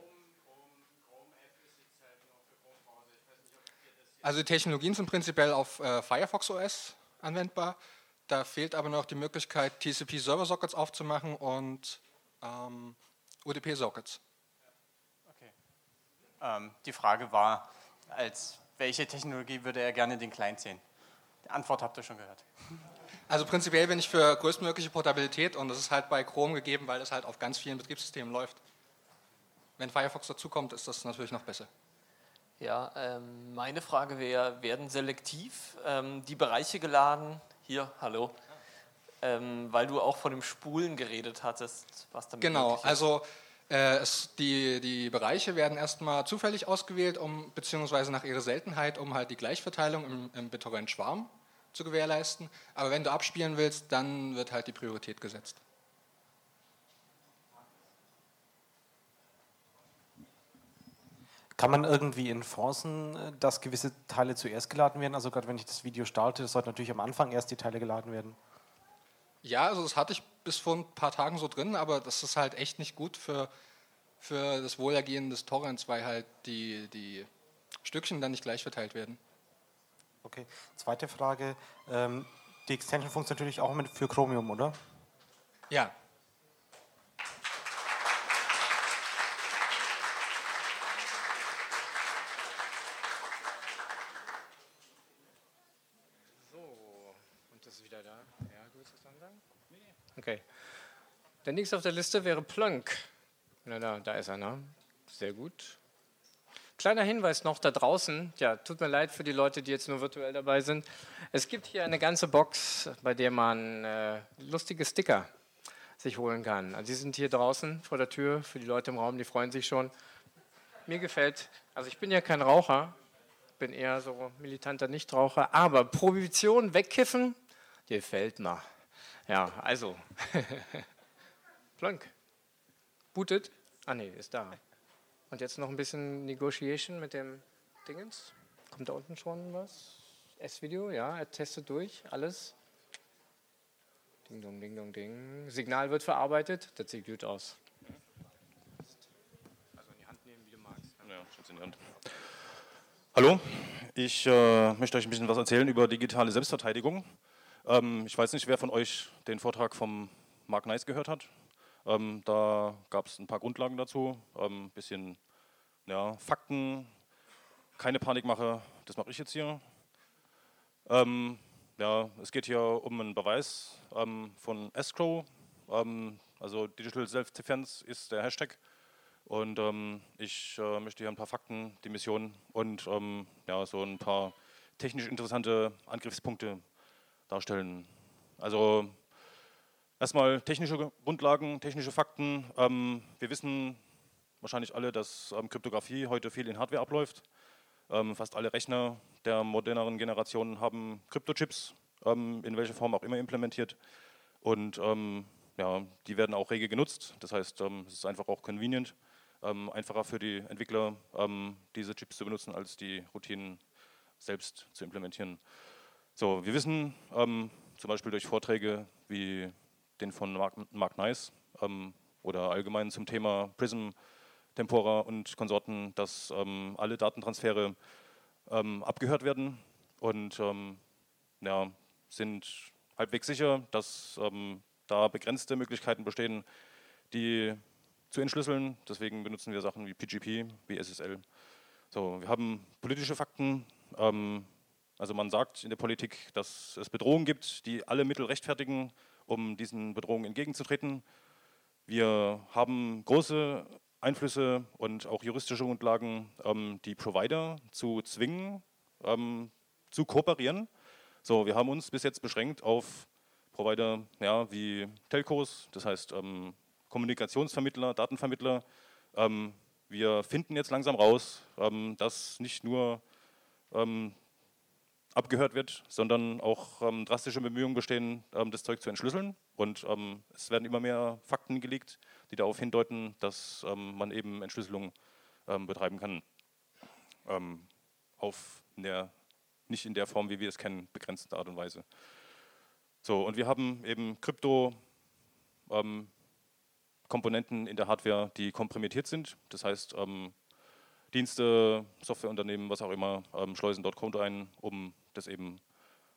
Also die Technologien sind prinzipiell auf äh, Firefox OS anwendbar. Da fehlt aber noch die Möglichkeit, TCP-Server-Sockets aufzumachen und ähm, UDP-Sockets. Okay. Ähm, die Frage war, als welche Technologie würde er gerne den Client sehen? Die Antwort habt ihr schon gehört. [LAUGHS] Also prinzipiell bin ich für größtmögliche Portabilität und das ist halt bei Chrome gegeben, weil es halt auf ganz vielen Betriebssystemen läuft. Wenn Firefox dazukommt, ist das natürlich noch besser. Ja, ähm, meine Frage wäre, werden selektiv ähm, die Bereiche geladen, hier, hallo. Ähm, weil du auch von dem Spulen geredet hattest, was damit Genau, also äh, es, die, die Bereiche werden erstmal zufällig ausgewählt, um, beziehungsweise nach ihrer Seltenheit, um halt die Gleichverteilung im, im BitTorrent-Schwarm zu gewährleisten. Aber wenn du abspielen willst, dann wird halt die Priorität gesetzt. Kann man irgendwie enforcen, äh, dass gewisse Teile zuerst geladen werden? Also gerade wenn ich das Video starte, sollte natürlich am Anfang erst die Teile geladen werden. Ja, also das hatte ich bis vor ein paar Tagen so drin, aber das ist halt echt nicht gut für, für das Wohlergehen des Torrents, weil halt die, die Stückchen dann nicht gleich verteilt werden. Okay, zweite Frage. Ähm, die Extension funktioniert natürlich auch mit für Chromium, oder? Ja, Okay. Der nächste auf der Liste wäre Plönk. Na, da, da ist er, ne? Sehr gut. Kleiner Hinweis noch da draußen. Ja, tut mir leid für die Leute, die jetzt nur virtuell dabei sind. Es gibt hier eine ganze Box, bei der man äh, lustige Sticker sich holen kann. Also die sind hier draußen vor der Tür für die Leute im Raum, die freuen sich schon. Mir gefällt, also ich bin ja kein Raucher, bin eher so militanter Nichtraucher, aber Prohibition wegkiffen, gefällt mir. Ja, also. [LAUGHS] Plonk. Bootet. Ah, nee, ist da. Und jetzt noch ein bisschen Negotiation mit dem Dingens. Kommt da unten schon was? S-Video, ja, er testet durch, alles. Ding, dong, ding, dong, ding. Signal wird verarbeitet, das sieht gut aus. Also in die Hand nehmen, wie du magst. Ja, in die Hand. Hallo, ich äh, möchte euch ein bisschen was erzählen über digitale Selbstverteidigung. Ähm, ich weiß nicht, wer von euch den Vortrag vom Mark Nice gehört hat. Ähm, da gab es ein paar Grundlagen dazu, ein ähm, bisschen ja, Fakten, keine Panikmache, das mache ich jetzt hier. Ähm, ja, es geht hier um einen Beweis ähm, von Escrow, also Digital Self-Defense ist der Hashtag. Und ähm, ich äh, möchte hier ein paar Fakten, die Mission und ähm, ja, so ein paar technisch interessante Angriffspunkte darstellen. Also erstmal technische Grundlagen, technische Fakten. Ähm, wir wissen wahrscheinlich alle, dass ähm, Kryptographie heute viel in Hardware abläuft. Ähm, fast alle Rechner der moderneren Generationen haben Kryptochips, in welcher Form auch immer implementiert. Und ja, die werden auch rege genutzt. Das heißt, es ist einfach auch convenient, einfacher für die Entwickler, diese Chips zu benutzen, als die Routinen selbst zu implementieren. So, wir wissen ähm, zum Beispiel durch Vorträge wie den von Mark, Mark Nice oder allgemein zum Thema Prism, Tempora und Konsorten, dass alle Datentransfere abgehört werden und ja, sind halbwegs sicher, dass ähm, da begrenzte Möglichkeiten bestehen, die zu entschlüsseln. Deswegen benutzen wir Sachen wie PGP, wie SSL. So, wir haben politische Fakten. Ähm, also man sagt in der Politik, dass es Bedrohungen gibt, die alle Mittel rechtfertigen, um diesen Bedrohungen entgegenzutreten. Wir haben große Einflüsse und auch juristische Grundlagen, ähm, die Provider zu zwingen, ähm, zu kooperieren. So, wir haben uns bis jetzt beschränkt auf Provider ja, wie Telcos, das heißt ähm, Kommunikationsvermittler, Datenvermittler. Ähm, wir finden jetzt langsam raus, ähm, dass nicht nur ähm, abgehört wird, sondern auch ähm, drastische Bemühungen bestehen, ähm, das Zeug zu entschlüsseln. Und es werden immer mehr Fakten gelegt, die darauf hindeuten, dass man eben Entschlüsselung betreiben kann. auf der nicht in der Form, wie wir es kennen, begrenzte Art und Weise. So, und wir haben eben Krypto-Komponenten ähm, in der Hardware, die komprimiert sind. Das heißt, ähm, Dienste, Softwareunternehmen, was auch immer, ähm, schleusen dort Code ein, um das eben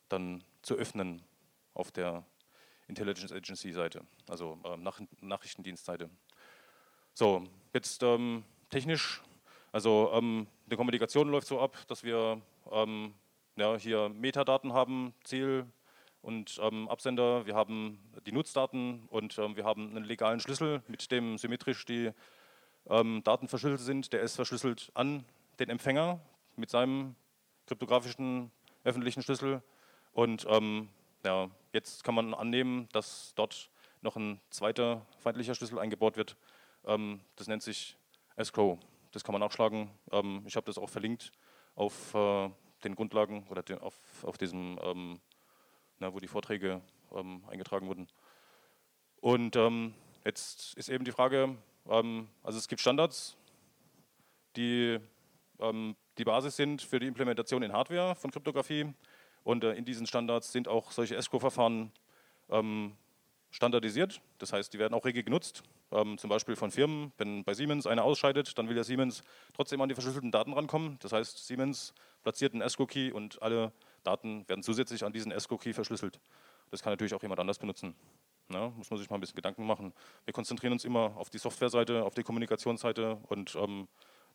dann zu öffnen auf der Intelligence Agency Seite, also ähm, Nach Nachrichtendienstseite. So, jetzt ähm, technisch, also ähm, die Kommunikation läuft so ab, dass wir ähm, ja, hier Metadaten haben, Ziel und ähm, Absender, wir haben die Nutzdaten und ähm, wir haben einen legalen Schlüssel, mit dem symmetrisch die ähm, Daten verschlüsselt sind. Der ist verschlüsselt an den Empfänger mit seinem kryptografischen öffentlichen Schlüssel. Und ähm, ja, jetzt kann man annehmen, dass dort noch ein zweiter feindlicher Schlüssel eingebaut wird. Ähm, das nennt sich Escrow. Das kann man nachschlagen. Ähm, ich habe das auch verlinkt auf äh, den Grundlagen oder den, auf, auf diesem, ähm, na, wo die Vorträge ähm, eingetragen wurden. Und ähm, jetzt ist eben die Frage, also es gibt Standards, die ähm, die Basis sind für die Implementation in Hardware von Kryptographie. Und äh, in diesen Standards sind auch solche ESCO-Verfahren ähm, standardisiert. Das heißt, die werden auch rege genutzt. Ähm, zum Beispiel von Firmen, wenn bei Siemens einer ausscheidet, dann will ja Siemens trotzdem an die verschlüsselten Daten rankommen. Das heißt, Siemens platziert einen ESCO-Key und alle Daten werden zusätzlich an diesen ESCO-Key verschlüsselt. Das kann natürlich auch jemand anders benutzen. Ja, muss man sich mal ein bisschen Gedanken machen. Wir konzentrieren uns immer auf die Softwareseite, auf die Kommunikationsseite und ähm,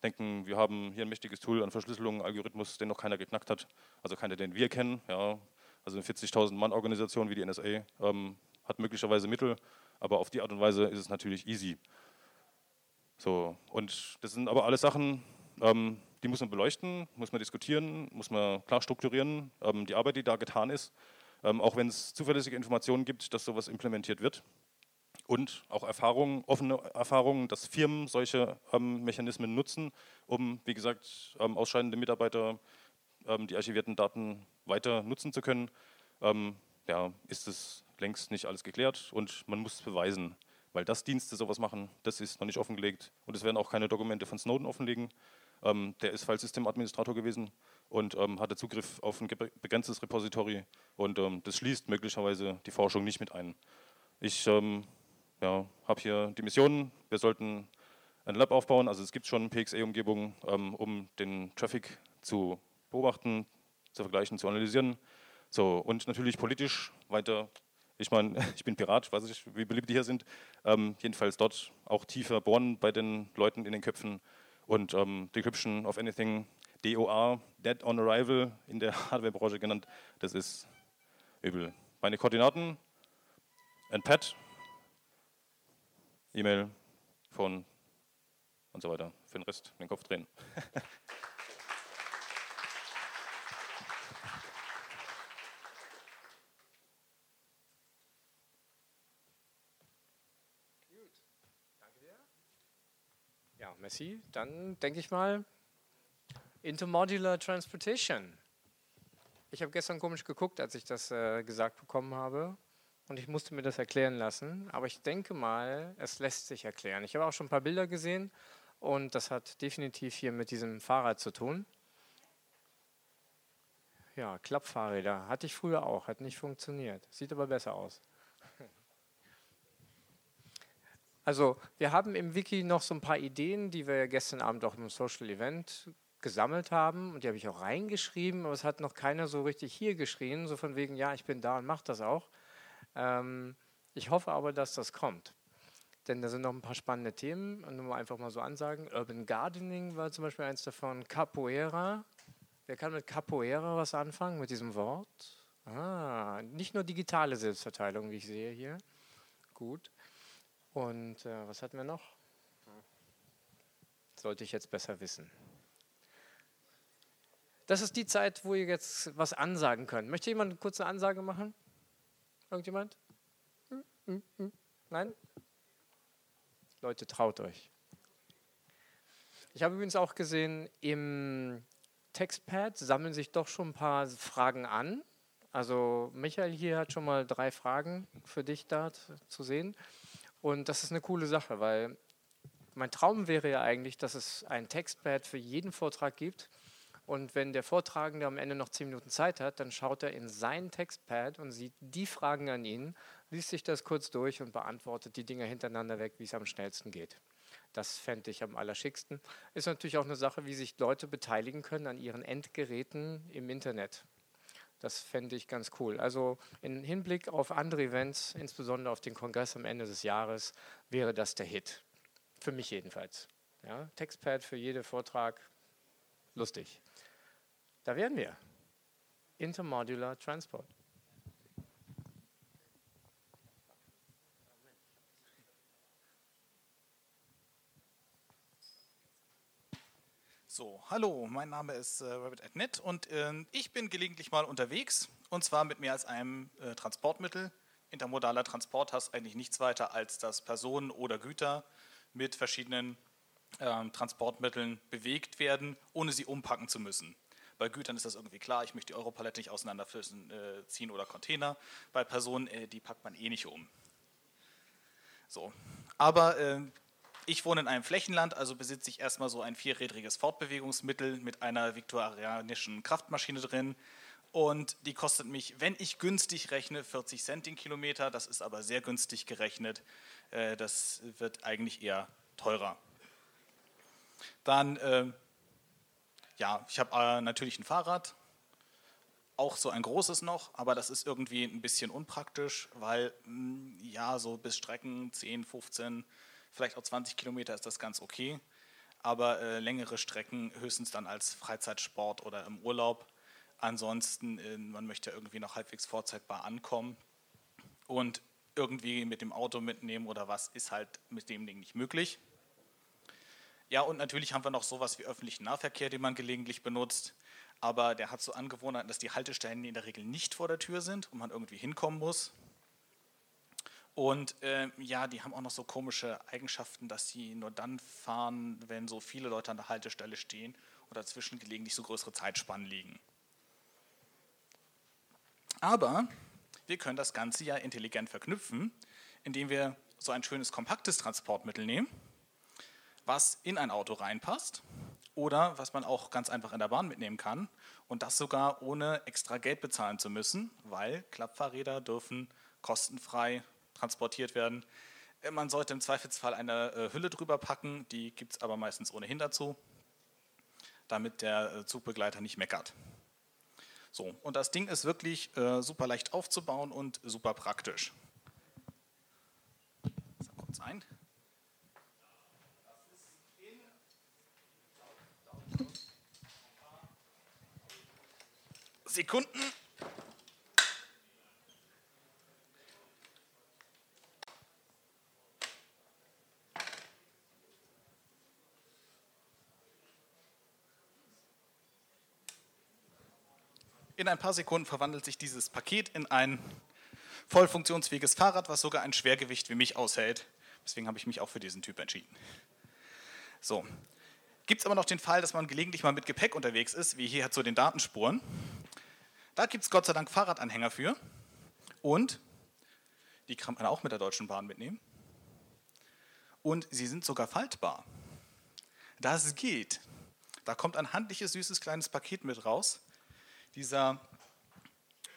denken, wir haben hier ein mächtiges Tool an Verschlüsselung, Algorithmus, den noch keiner geknackt hat. Also keiner, den wir kennen. Ja. Also eine 40.000 Mann-Organisation wie die NSA ähm, hat möglicherweise Mittel, aber auf die Art und Weise ist es natürlich easy. So, und das sind aber alles Sachen, ähm, die muss man beleuchten, muss man diskutieren, muss man klar strukturieren. Ähm, die Arbeit, die da getan ist, ähm, auch wenn es zuverlässige Informationen gibt, dass sowas implementiert wird. Und auch Erfahrungen, offene Erfahrungen, dass Firmen solche ähm, Mechanismen nutzen, um, wie gesagt, ähm, ausscheidende Mitarbeiter ähm, die archivierten Daten weiter nutzen zu können. ja, ist es längst nicht alles geklärt und man muss es beweisen, weil das Dienste sowas machen, das ist noch nicht offengelegt und es werden auch keine Dokumente von Snowden offenlegen. Ähm, der ist Filesystemadministrator gewesen und ähm, hatte Zugriff auf ein begrenztes Repository und ähm, das schließt möglicherweise die Forschung nicht mit ein. Ich ähm, ja, habe hier die Mission, wir sollten ein Lab aufbauen, also es gibt schon PXE-Umgebungen, ähm, um den Traffic zu beobachten, zu vergleichen, zu analysieren. So, und natürlich politisch weiter ich meine, [LAUGHS] ich bin Pirat, ich weiß nicht, wie beliebt die hier sind. Ähm, jedenfalls dort auch tiefer bohren bei den Leuten in den Köpfen und ähm, Decryption of Anything, DOR, Dead on Arrival in der [LAUGHS] Hardwarebranche genannt, das ist übel. Meine Koordinaten, ein Pad, E-Mail, Phone, und so weiter. Für den Rest den Kopf drehen. [LAUGHS] Messi, dann denke ich mal Intermodular Transportation. Ich habe gestern komisch geguckt, als ich das äh, gesagt bekommen habe. Und ich musste mir das erklären lassen. Aber ich denke mal, es lässt sich erklären. Ich habe auch schon ein paar Bilder gesehen. Und das hat definitiv hier mit diesem Fahrrad zu tun. Ja, Klappfahrräder hatte ich früher auch, hat nicht funktioniert. Sieht aber besser aus. Also, wir haben im Wiki noch so ein paar Ideen, die wir gestern Abend auch im Social Event gesammelt haben und die habe ich auch reingeschrieben, aber es hat noch keiner so richtig hier geschrien, so von wegen, ja, ich bin da und mache das auch. Ähm, ich hoffe aber, dass das kommt. Denn da sind noch ein paar spannende Themen, nur mal einfach mal so ansagen. Urban Gardening war zum Beispiel eins davon, Capoeira. Wer kann mit Capoeira was anfangen, mit diesem Wort? Ah, nicht nur digitale Selbstverteilung, wie ich sehe hier. Gut. Und äh, was hatten wir noch? Sollte ich jetzt besser wissen. Das ist die Zeit, wo ihr jetzt was ansagen könnt. Möchte jemand eine kurze Ansage machen? Irgendjemand? Nein? Leute, traut euch. Ich habe übrigens auch gesehen, im Textpad sammeln sich doch schon ein paar Fragen an. Also Michael hier hat schon mal drei Fragen für dich da zu sehen. Und das ist eine coole Sache, weil mein Traum wäre ja eigentlich, dass es ein Textpad für jeden Vortrag gibt. Und wenn der Vortragende am Ende noch zehn Minuten Zeit hat, dann schaut er in sein Textpad und sieht die Fragen an ihn, liest sich das kurz durch und beantwortet die Dinge hintereinander weg, wie es am schnellsten geht. Das fände ich am allerschicksten. Ist natürlich auch eine Sache, wie sich Leute beteiligen können an ihren Endgeräten im Internet. Das fände ich ganz cool. Also im Hinblick auf andere Events, insbesondere auf den Kongress am Ende des Jahres, wäre das der Hit. Für mich jedenfalls. Ja, Textpad für jeden Vortrag, lustig. Da wären wir. Intermodular Transport. So, hallo, mein Name ist äh, Rabbit.net und äh, ich bin gelegentlich mal unterwegs und zwar mit mehr als einem äh, Transportmittel. Intermodaler Transport heißt eigentlich nichts weiter, als dass Personen oder Güter mit verschiedenen ähm, Transportmitteln bewegt werden, ohne sie umpacken zu müssen. Bei Gütern ist das irgendwie klar, ich möchte die Europalette nicht auseinanderziehen äh, oder Container. Bei Personen, äh, die packt man eh nicht um. So, aber äh, ich wohne in einem Flächenland, also besitze ich erstmal so ein vierrädriges Fortbewegungsmittel mit einer viktorianischen Kraftmaschine drin. Und die kostet mich, wenn ich günstig rechne, 40 Cent den Kilometer. Das ist aber sehr günstig gerechnet. Äh, das wird eigentlich eher teurer. Dann, äh, ja, ich habe äh, natürlich ein Fahrrad, auch so ein großes noch, aber das ist irgendwie ein bisschen unpraktisch, weil, mh, ja, so bis Strecken 10, 15 Vielleicht auch 20 Kilometer ist das ganz okay, aber äh, längere Strecken höchstens dann als Freizeitsport oder im Urlaub. Ansonsten, äh, man möchte irgendwie noch halbwegs vorzeitbar ankommen und irgendwie mit dem Auto mitnehmen oder was ist halt mit dem Ding nicht möglich. Ja, und natürlich haben wir noch sowas wie öffentlichen Nahverkehr, den man gelegentlich benutzt, aber der hat so Angewohnheiten, dass die Haltestellen in der Regel nicht vor der Tür sind und man irgendwie hinkommen muss. Und äh, ja, die haben auch noch so komische Eigenschaften, dass sie nur dann fahren, wenn so viele Leute an der Haltestelle stehen und dazwischen gelegentlich so größere Zeitspannen liegen. Aber wir können das Ganze ja intelligent verknüpfen, indem wir so ein schönes kompaktes Transportmittel nehmen, was in ein Auto reinpasst oder was man auch ganz einfach in der Bahn mitnehmen kann und das sogar ohne extra Geld bezahlen zu müssen, weil Klappfahrräder dürfen kostenfrei transportiert werden. Äh, man sollte im Zweifelsfall eine äh, Hülle drüber packen, die gibt es aber meistens ohnehin dazu, damit der äh, Zugbegleiter nicht meckert. So, und das Ding ist wirklich äh, super leicht aufzubauen und super praktisch. So, kurz ein. Sekunden. In ein paar Sekunden verwandelt sich dieses Paket in ein voll funktionsfähiges Fahrrad, was sogar ein Schwergewicht wie mich aushält. Deswegen habe ich mich auch für diesen Typ entschieden. So. Gibt es aber noch den Fall, dass man gelegentlich mal mit Gepäck unterwegs ist, wie hier zu den Datenspuren. Da gibt es Gott sei Dank Fahrradanhänger für. Und die kann man auch mit der Deutschen Bahn mitnehmen. Und sie sind sogar faltbar. Das geht. Da kommt ein handliches, süßes kleines Paket mit raus. Dieser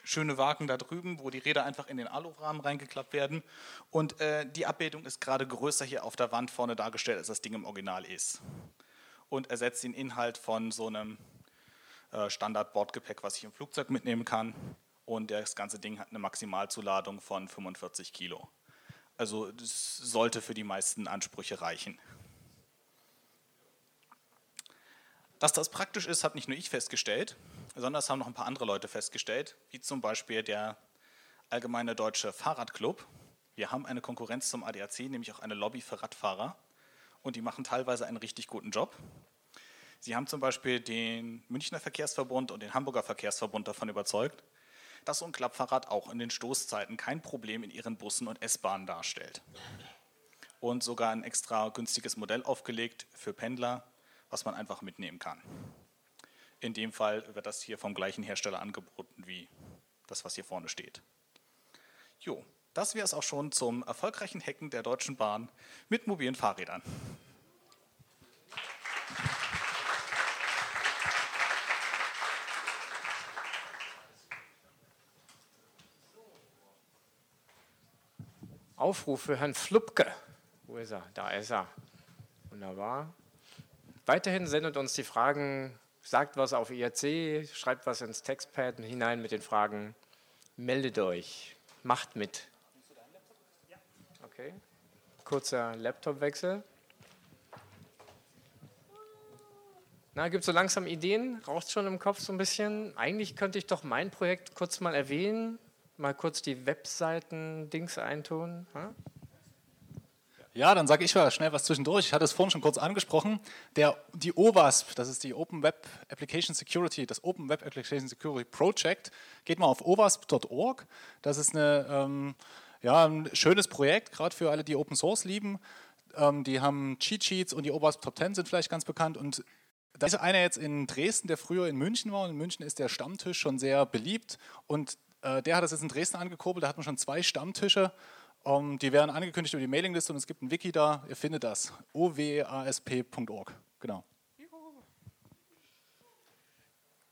schöne Wagen da drüben, wo die Räder einfach in den Alurahmen reingeklappt werden. Und äh, die Abbildung ist gerade größer hier auf der Wand vorne dargestellt, als das Ding im Original ist. Und ersetzt den Inhalt von so einem äh, Standard-Bordgepäck, was ich im Flugzeug mitnehmen kann. Und das ganze Ding hat eine Maximalzuladung von 45 Kilo. Also das sollte für die meisten Ansprüche reichen. Dass das praktisch ist, hat nicht nur ich festgestellt, sondern das haben noch ein paar andere Leute festgestellt, wie zum Beispiel der Allgemeine Deutsche Fahrradclub. Wir haben eine Konkurrenz zum ADAC, nämlich auch eine Lobby für Radfahrer und die machen teilweise einen richtig guten Job. Sie haben zum Beispiel den Münchner Verkehrsverbund und den Hamburger Verkehrsverbund davon überzeugt, dass so ein Klappfahrrad auch in den Stoßzeiten kein Problem in ihren Bussen und S-Bahnen darstellt. Und sogar ein extra günstiges Modell aufgelegt für Pendler, was man einfach mitnehmen kann. In dem Fall wird das hier vom gleichen Hersteller angeboten wie das, was hier vorne steht. Jo, das wäre es auch schon zum erfolgreichen Hacken der Deutschen Bahn mit mobilen Fahrrädern. Aufruf für Herrn Flupke. Wo ist er? Da ist er. Wunderbar. Weiterhin sendet uns die Fragen, sagt was auf IRC, schreibt was ins Textpad hinein mit den Fragen. Meldet euch, macht mit. Okay. Kurzer Laptopwechsel. Na, gibt so langsam Ideen? Raucht schon im Kopf so ein bisschen? Eigentlich könnte ich doch mein Projekt kurz mal erwähnen mal kurz die Webseiten-Dings eintun? Hm? Ja, dann sage ich mal schnell was zwischendurch. Ich hatte es vorhin schon kurz angesprochen. Der, die OWASP, das ist die Open Web Application Security, das Open Web Application Security Project. Geht mal auf owasp.org. Das ist eine, ähm, ja, ein schönes Projekt, gerade für alle, die Open Source lieben. Ähm, die haben Cheat Sheets und die OWASP Top 10 sind vielleicht ganz bekannt. Und da ist einer jetzt in Dresden, der früher in München war. Und in München ist der Stammtisch schon sehr beliebt. Und äh, der hat das jetzt in Dresden angekurbelt, da hat man schon zwei Stammtische. Um, ähm, die werden angekündigt über die Mailingliste und es gibt ein Wiki da, ihr findet das. owasp.org. Genau.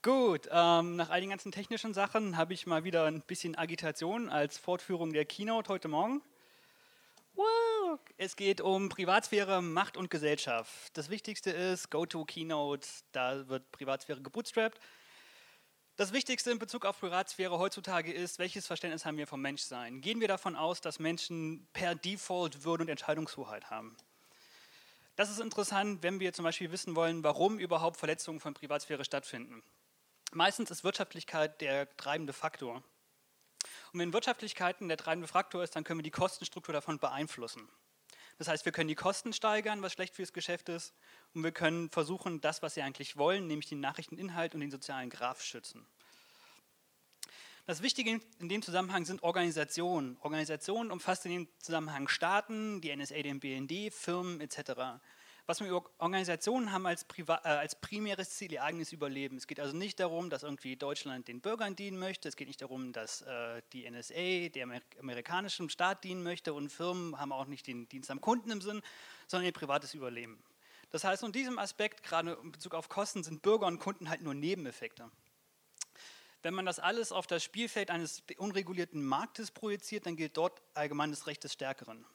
Gut, ähm, nach all den ganzen technischen Sachen habe ich mal wieder ein bisschen Agitation als Fortführung der Keynote heute Morgen. Woo! Es geht um Privatsphäre, Macht und Gesellschaft. Das Wichtigste ist GoTo-Keynote, da wird Privatsphäre gebootstrapped. Das Wichtigste in Bezug auf Privatsphäre heutzutage ist, welches Verständnis haben wir vom Menschsein? Gehen wir davon aus, dass Menschen per Default Würde und Entscheidungshoheit haben? Das ist interessant, wenn wir zum Beispiel wissen wollen, warum überhaupt Verletzungen von Privatsphäre stattfinden. Meistens ist Wirtschaftlichkeit der treibende Faktor. Und wenn Wirtschaftlichkeiten der treibende Faktor ist, dann können wir die Kostenstruktur davon beeinflussen. Das heißt, wir können die Kosten steigern, was schlecht fürs Geschäft ist, und wir können versuchen, das, was sie eigentlich wollen, nämlich den Nachrichteninhalt und den sozialen Graph schützen. Das Wichtige in dem Zusammenhang sind Organisationen. Organisationen umfasst in dem Zusammenhang Staaten, die NSA, den BND, Firmen etc. Was wir Organisationen haben als, äh, als primäres Ziel ihr eigenes Überleben. Es geht also nicht darum, dass irgendwie Deutschland den Bürgern dienen möchte. Es geht nicht darum, dass äh, die NSA dem Amer amerikanischen Staat dienen möchte und Firmen haben auch nicht den Dienst am Kunden im Sinn, sondern ihr privates Überleben. Das heißt, in diesem Aspekt, gerade in Bezug auf Kosten, sind Bürger und Kunden halt nur Nebeneffekte. Wenn man das alles auf das Spielfeld eines unregulierten Marktes projiziert, dann gilt dort allgemeines Recht des Stärkeren.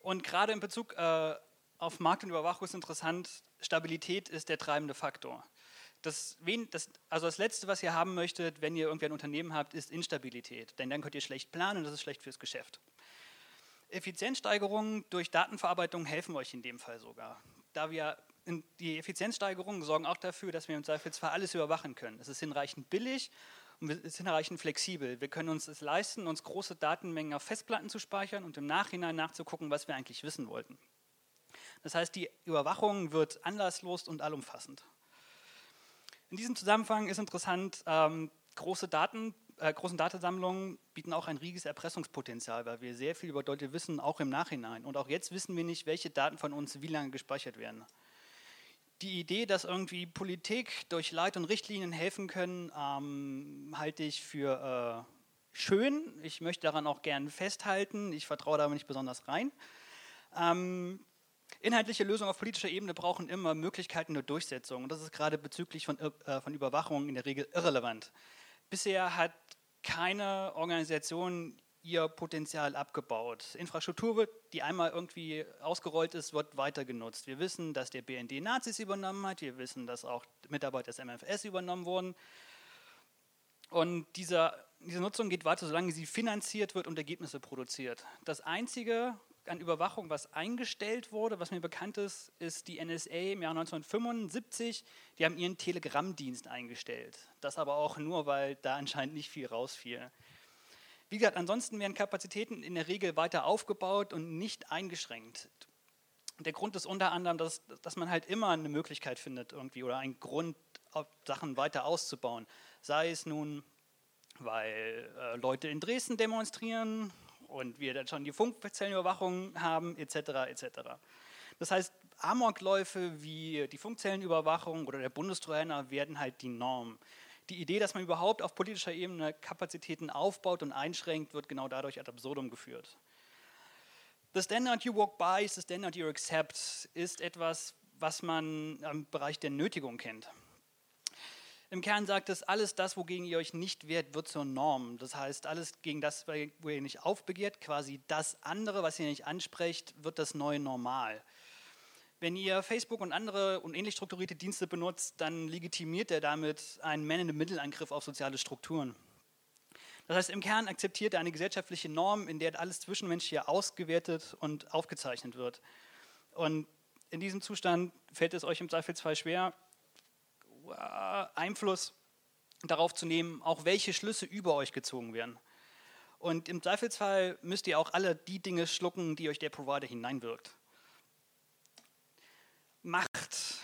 Und gerade in Bezug äh, auf Markt und Überwachung ist interessant, Stabilität ist der treibende Faktor. Das, das, also das Letzte, was ihr haben möchtet, wenn ihr irgendwie ein Unternehmen habt, ist Instabilität. Denn dann könnt ihr schlecht planen und das ist schlecht fürs Geschäft. Effizienzsteigerungen durch Datenverarbeitung helfen euch in dem Fall sogar. Da wir die Effizienzsteigerungen sorgen auch dafür, dass wir im Zweifelsfall alles überwachen können. Es ist hinreichend billig und es ist hinreichend flexibel. Wir können uns es leisten, uns große Datenmengen auf Festplatten zu speichern und im Nachhinein nachzugucken, was wir eigentlich wissen wollten. Das heißt, die Überwachung wird anlasslos und allumfassend. In diesem Zusammenhang ist interessant, ähm, große Daten, äh, großen Datensammlungen bieten auch ein riesiges Erpressungspotenzial, weil wir sehr viel über Leute wissen, auch im Nachhinein. Und auch jetzt wissen wir nicht, welche Daten von uns wie lange gespeichert werden. Die Idee, dass irgendwie Politik durch Leit- und Richtlinien helfen können, ähm, halte ich für äh, schön. Ich möchte daran auch gern festhalten. Ich vertraue da aber nicht besonders rein. Ähm, inhaltliche Lösungen auf politischer Ebene brauchen immer Möglichkeiten der Durchsetzung. Und das ist gerade bezüglich von, äh, von Überwachung in der Regel irrelevant. Bisher hat keine Organisation ihr Potenzial abgebaut. Infrastruktur, wird, die einmal irgendwie ausgerollt ist, wird weiter genutzt. Wir wissen, dass der BND Nazis übernommen hat. Wir wissen, dass auch Mitarbeiter des MFS übernommen wurden. Und diese, diese Nutzung geht weiter, solange sie finanziert wird und Ergebnisse produziert. Das Einzige an Überwachung, was eingestellt wurde, was mir bekannt ist, ist die NSA im Jahr 1975. Die haben ihren Telegram-Dienst eingestellt. Das aber auch nur, weil da anscheinend nicht viel rausfiel. Wie gesagt, ansonsten werden Kapazitäten in der Regel weiter aufgebaut und nicht eingeschränkt. Der Grund ist unter anderem, dass, dass man halt immer eine Möglichkeit findet irgendwie oder einen Grund, Sachen weiter auszubauen. Sei es nun, weil äh, Leute in Dresden demonstrieren und wir dann schon die Funkzellenüberwachung haben, etc. etc. Das heißt, Amokläufe wie die Funkzellenüberwachung oder der Bundestrojaner werden halt die Norm. Die Idee, dass man überhaupt auf politischer Ebene Kapazitäten aufbaut und einschränkt, wird genau dadurch ad absurdum geführt. The standard you walk by the standard you accept ist etwas, was man im Bereich der Nötigung kennt. Im Kern sagt es, alles das, wogegen ihr euch nicht wehrt, wird zur Norm. Das heißt, alles gegen das, wo ihr nicht aufbegehrt, quasi das andere, was ihr nicht ansprecht, wird das neue Normal. Wenn ihr Facebook und andere und ähnlich strukturierte Dienste benutzt, dann legitimiert er damit einen Man-in-the-Middle-Angriff auf soziale Strukturen. Das heißt, im Kern akzeptiert er eine gesellschaftliche Norm, in der alles Zwischenmenschliche ausgewertet und aufgezeichnet wird. Und in diesem Zustand fällt es euch im Zweifelsfall schwer, Einfluss darauf zu nehmen, auch welche Schlüsse über euch gezogen werden. Und im Zweifelsfall müsst ihr auch alle die Dinge schlucken, die euch der Provider hineinwirkt. Macht.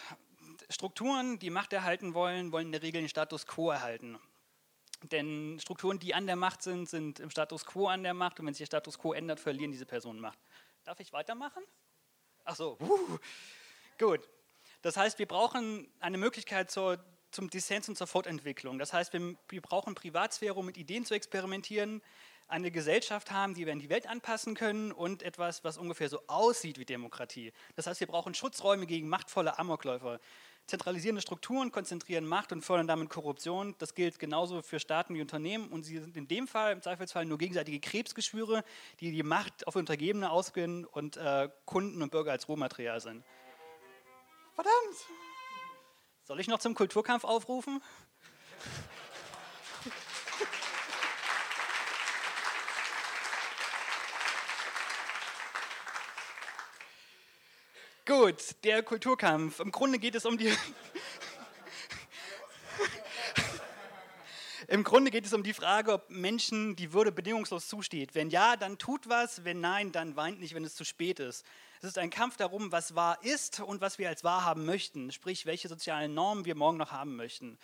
Strukturen, die Macht erhalten wollen, wollen in der Regel den Status quo erhalten. Denn Strukturen, die an der Macht sind, sind im Status quo an der Macht und wenn sich der Status quo ändert, verlieren diese Personen Macht. Darf ich weitermachen? Ach so, uh, gut. Das heißt, wir brauchen eine Möglichkeit zur, zum Dissens und zur Fortentwicklung. Das heißt, wir, wir brauchen Privatsphäre, um mit Ideen zu experimentieren, eine Gesellschaft haben, die wir in die Welt anpassen können und etwas, was ungefähr so aussieht wie Demokratie. Das heißt, wir brauchen Schutzräume gegen machtvolle Amokläufer. Zentralisierende Strukturen konzentrieren Macht und fördern damit Korruption. Das gilt genauso für Staaten wie Unternehmen und sie sind in dem Fall im Zweifelsfall nur gegenseitige Krebsgeschwüre, die die Macht auf Untergebene ausgehen und äh, Kunden und Bürger als Rohmaterial sind. Verdammt! Soll ich noch zum Kulturkampf aufrufen? Gut, der Kulturkampf. Im Grunde geht es um die. Im Grunde geht es um die Frage, ob Menschen die Würde bedingungslos zusteht. Wenn ja, dann tut was, wenn nein, dann weint nicht, wenn es zu spät ist. Es ist ein Kampf darum, was wahr ist und was wir als wahr haben möchten, sprich, welche sozialen Normen wir morgen noch haben möchten.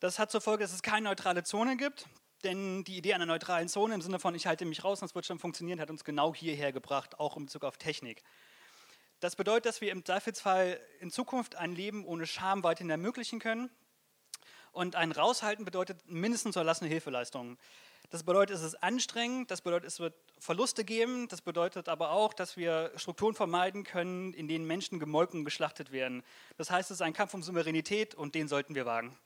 Das hat zur Folge, dass es keine neutrale Zone gibt, denn die Idee einer neutralen Zone im Sinne von ich halte mich raus und es wird schon funktionieren, hat uns genau hierher gebracht, auch in Bezug auf Technik. Das bedeutet, dass wir im Zweifelsfall in Zukunft ein Leben ohne Scham weiterhin ermöglichen können. Und ein Raushalten bedeutet mindestens erlassene Hilfeleistungen. Das bedeutet, es ist anstrengend, das bedeutet, es wird Verluste geben, das bedeutet aber auch, dass wir Strukturen vermeiden können, in denen Menschen gemolken und geschlachtet werden. Das heißt, es ist ein Kampf um Souveränität und den sollten wir wagen.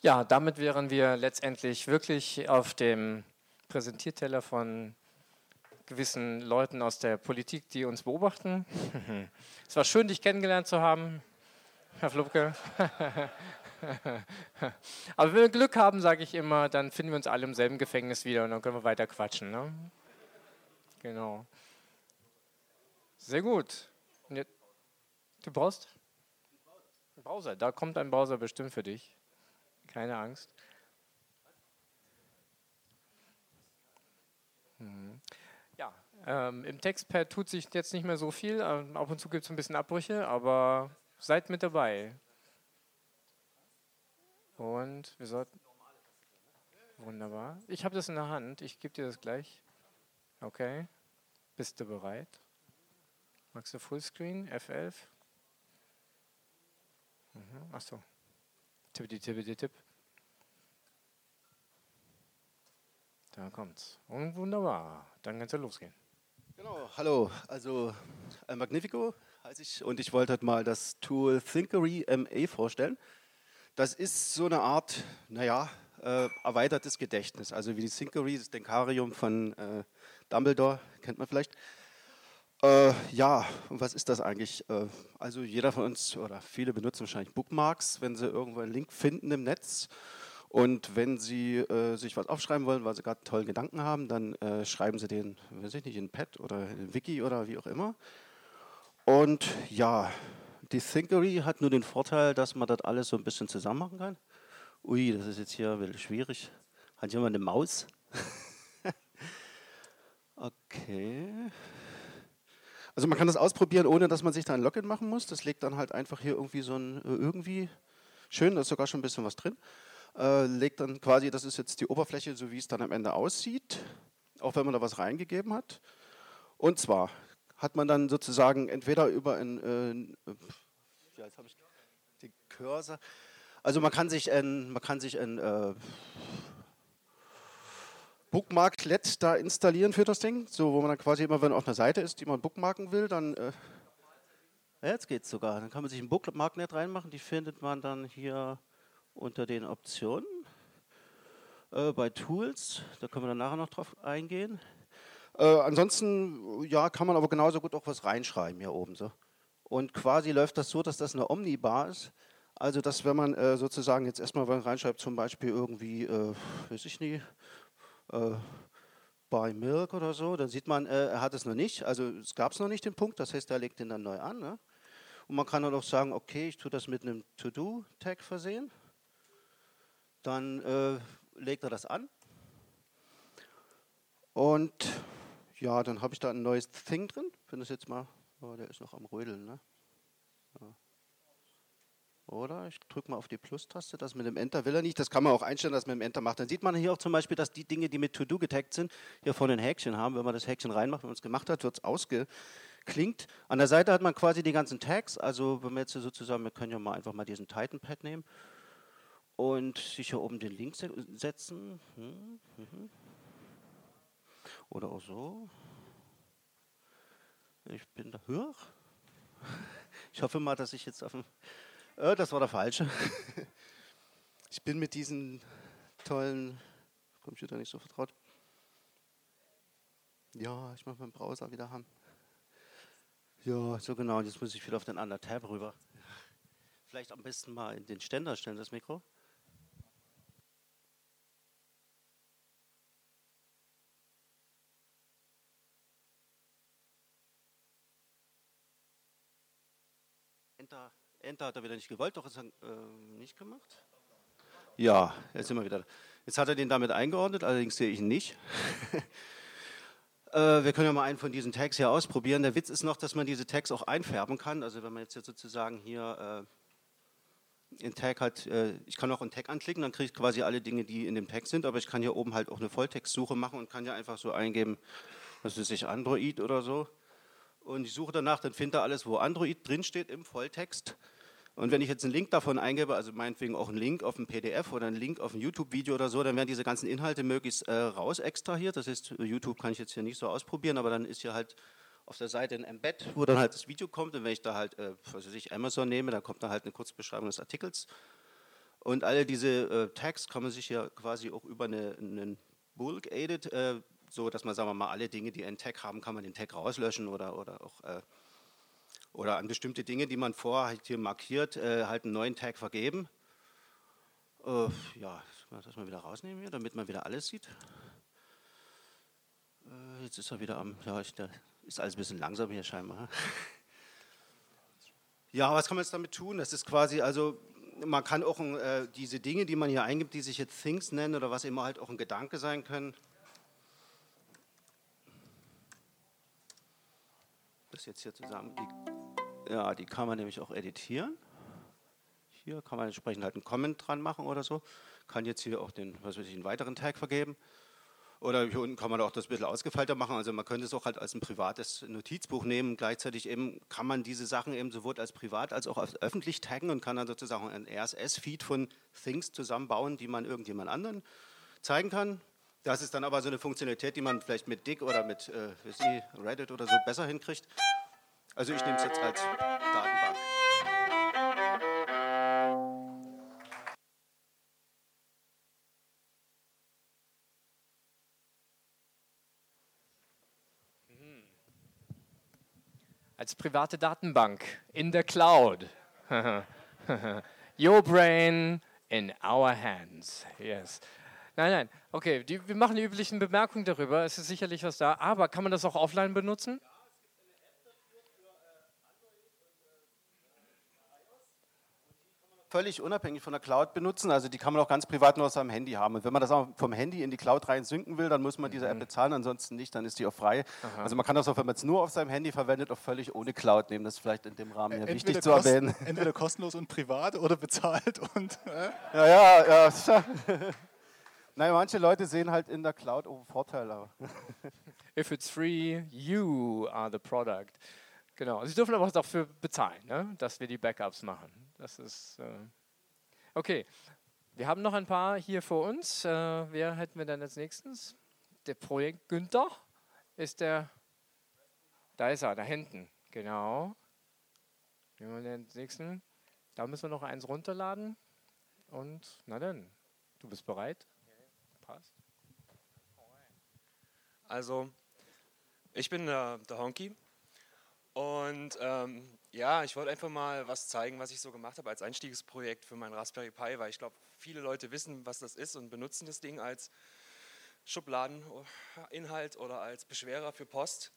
Ja, damit wären wir letztendlich wirklich auf dem Präsentierteller von gewissen Leuten aus der Politik, die uns beobachten. [LAUGHS] es war schön, dich kennengelernt zu haben, Herr Flupke. [LAUGHS] Aber wenn wir Glück haben, sage ich immer, dann finden wir uns alle im selben Gefängnis wieder und dann können wir weiter quatschen. Ne? Genau. Sehr gut. Du brauchst? Ein Browser. Da kommt ein Browser bestimmt für dich. Keine Angst. Hm. Ähm, Im Textpad tut sich jetzt nicht mehr so viel. Ähm, ab und zu gibt es ein bisschen Abbrüche, aber seid mit dabei. Und wir sollten. Wunderbar. Ich habe das in der Hand. Ich gebe dir das gleich. Okay. Bist du bereit? Magst du Fullscreen? F11? Mhm. Achso. Tippity, tippity, tipp. Da kommt's. Und wunderbar. Dann kann es ja losgehen. Genau, hallo. Also äh, Magnifico heiße ich und ich wollte halt mal das Tool Thinkery MA vorstellen. Das ist so eine Art, naja, äh, erweitertes Gedächtnis. Also wie die Thinkery, das Denkarium von äh, Dumbledore, kennt man vielleicht. Äh, ja, und was ist das eigentlich? Äh, also jeder von uns oder viele benutzen wahrscheinlich Bookmarks, wenn sie irgendwo einen Link finden im Netz. Und wenn Sie äh, sich was aufschreiben wollen, weil Sie gerade einen tollen Gedanken haben, dann äh, schreiben Sie den, weiß ich nicht, in Pad oder in Wiki oder wie auch immer. Und ja, die Thinkery hat nur den Vorteil, dass man das alles so ein bisschen zusammen machen kann. Ui, das ist jetzt hier ein bisschen schwierig. Hat jemand eine Maus? [LAUGHS] okay. Also man kann das ausprobieren, ohne dass man sich da ein Login machen muss. Das legt dann halt einfach hier irgendwie so ein, äh, irgendwie, schön, da ist sogar schon ein bisschen was drin äh, legt dann quasi, das ist jetzt die Oberfläche, so wie es dann am Ende aussieht, auch wenn man da was reingegeben hat. Und zwar hat man dann sozusagen entweder über ein, äh, ja, jetzt habe ich den Cursor, also man kann sich ein, man kann sich ein äh, Bookmarklet da installieren für das Ding, so wo man dann quasi immer, wenn auf einer Seite ist, die man bookmarken will, dann äh, ja, jetzt geht's sogar. Dann kann man sich ein Bookmarknet reinmachen, die findet man dann hier unter den Optionen äh, bei Tools. Da können wir dann nachher noch drauf eingehen. Äh, ansonsten ja, kann man aber genauso gut auch was reinschreiben hier oben. So. Und quasi läuft das so, dass das eine Omnibar ist. Also, dass wenn man äh, sozusagen jetzt erstmal reinschreibt, zum Beispiel irgendwie, äh, weiß ich nicht, äh, bei Milk oder so, dann sieht man, äh, er hat es noch nicht. Also, es gab es noch nicht den Punkt, das heißt, er legt den dann neu an. Ne? Und man kann dann auch sagen, okay, ich tue das mit einem To-Do-Tag versehen dann äh, legt er das an. Und ja, dann habe ich da ein neues Thing drin. Wenn das jetzt mal, oh, der ist noch am Rödeln, ne? Ja. Oder ich drücke mal auf die Plus-Taste, das mit dem Enter will er nicht. Das kann man auch einstellen, dass man mit dem Enter macht. Dann sieht man hier auch zum Beispiel, dass die Dinge, die mit To-Do getaggt sind, hier vorne ein Häkchen haben. Wenn man das Häkchen reinmacht und es gemacht hat, wird es ausgeklinkt. An der Seite hat man quasi die ganzen Tags. Also wenn wir jetzt sozusagen, wir können ja mal einfach mal diesen Titan-Pad nehmen und sich hier oben den Link setzen. Hm, mhm. Oder auch so. Ich bin da höher. Ich hoffe mal, dass ich jetzt auf dem. Äh, das war der falsche. Ich bin mit diesen tollen Computer nicht so vertraut. Ja, ich mache meinen Browser wieder haben. Ja, so genau. Jetzt muss ich wieder auf den anderen Tab rüber. Vielleicht am besten mal in den Ständer stellen, das Mikro. Enter, hat er wieder nicht gewollt, doch ist er äh, nicht gemacht. Ja, jetzt sind wir wieder. Jetzt hat er den damit eingeordnet, allerdings sehe ich ihn nicht. [LAUGHS] äh, wir können ja mal einen von diesen Tags hier ausprobieren. Der Witz ist noch, dass man diese Tags auch einfärben kann. Also wenn man jetzt, sozusagen hier äh, in Tag hat, äh, ich kann auch einen Tag anklicken, dann kriege ich quasi alle Dinge, die in dem Tag sind, aber ich kann hier oben halt auch eine Volltextsuche machen und kann ja einfach so eingeben, was ist ich, Android oder so und ich suche danach, dann finde ich alles, wo Android drinsteht im Volltext. Und wenn ich jetzt einen Link davon eingebe, also meinetwegen auch einen Link auf ein PDF oder einen Link auf ein YouTube-Video oder so, dann werden diese ganzen Inhalte möglichst äh, raus extrahiert. Das heißt, YouTube kann ich jetzt hier nicht so ausprobieren, aber dann ist hier halt auf der Seite ein Embed, wo dann halt das Video kommt. Und wenn ich da halt, äh, was weiß ich, Amazon nehme, dann kommt da halt eine Kurzbeschreibung des Artikels. Und alle diese äh, Tags kann man sich ja quasi auch über eine, einen Bulk-Aided äh, so, dass man, sagen wir mal, alle Dinge, die einen Tag haben, kann man den Tag rauslöschen oder, oder auch äh, oder an bestimmte Dinge, die man vorher halt hier markiert, äh, halt einen neuen Tag vergeben. Äh, ja, das mal wieder rausnehmen hier, damit man wieder alles sieht. Äh, jetzt ist er wieder am, ja, ich, ist alles ein bisschen langsam hier scheinbar. [LAUGHS] Ja, was kann man jetzt damit tun? Das ist quasi, also man kann auch äh, diese Dinge, die man hier eingibt, die sich jetzt Things nennen oder was immer halt auch ein Gedanke sein können, das jetzt hier zusammen. Die, ja, die kann man nämlich auch editieren. Hier kann man entsprechend halt einen Comment dran machen oder so. Kann jetzt hier auch den, was weiß ich, einen weiteren Tag vergeben. Oder hier unten kann man auch das ein bisschen ausgefeilter machen. Also man könnte es auch halt als ein privates Notizbuch nehmen. Gleichzeitig eben kann man diese Sachen eben sowohl als privat als auch als öffentlich taggen und kann dann sozusagen ein RSS-Feed von Things zusammenbauen, die man irgendjemand anderen zeigen kann. Das ist dann aber so eine Funktionalität, die man vielleicht mit Dick oder mit äh, Sie, Reddit oder so besser hinkriegt. Also ich nehme es jetzt als Datenbank. Als private Datenbank in der Cloud. [LAUGHS] Your brain in our hands. Yes. Nein, nein. Okay, die, wir machen die üblichen Bemerkungen darüber. Es ist sicherlich was da. Aber kann man das auch offline benutzen? völlig unabhängig von der Cloud benutzen. Also die kann man auch ganz privat nur auf seinem Handy haben. Und wenn man das auch vom Handy in die Cloud rein synken will, dann muss man diese App bezahlen, ansonsten nicht, dann ist die auch frei. Aha. Also man kann das auch, wenn man es nur auf seinem Handy verwendet, auch völlig ohne Cloud nehmen. Das ist vielleicht in dem Rahmen ja Entweder wichtig zu erwähnen. Entweder kostenlos und privat oder bezahlt und. Äh? Ja, ja, ja. [LAUGHS] Naja, manche Leute sehen halt in der Cloud auch Vorteile. [LAUGHS] If it's free, you are the product. Genau. Sie dürfen aber auch dafür bezahlen, ne? dass wir die Backups machen. Das ist. Äh okay. Wir haben noch ein paar hier vor uns. Äh, wer hätten wir dann als nächstes? Der Projekt Günther ist der. Da ist er, da hinten. Genau. Nehmen wir den nächsten. Da müssen wir noch eins runterladen. Und na dann, du bist bereit? Passt. Also, ich bin der, der Honky und ähm, ja, ich wollte einfach mal was zeigen, was ich so gemacht habe als Einstiegsprojekt für mein Raspberry Pi, weil ich glaube, viele Leute wissen, was das ist und benutzen das Ding als Schubladeninhalt oder als Beschwerer für Post.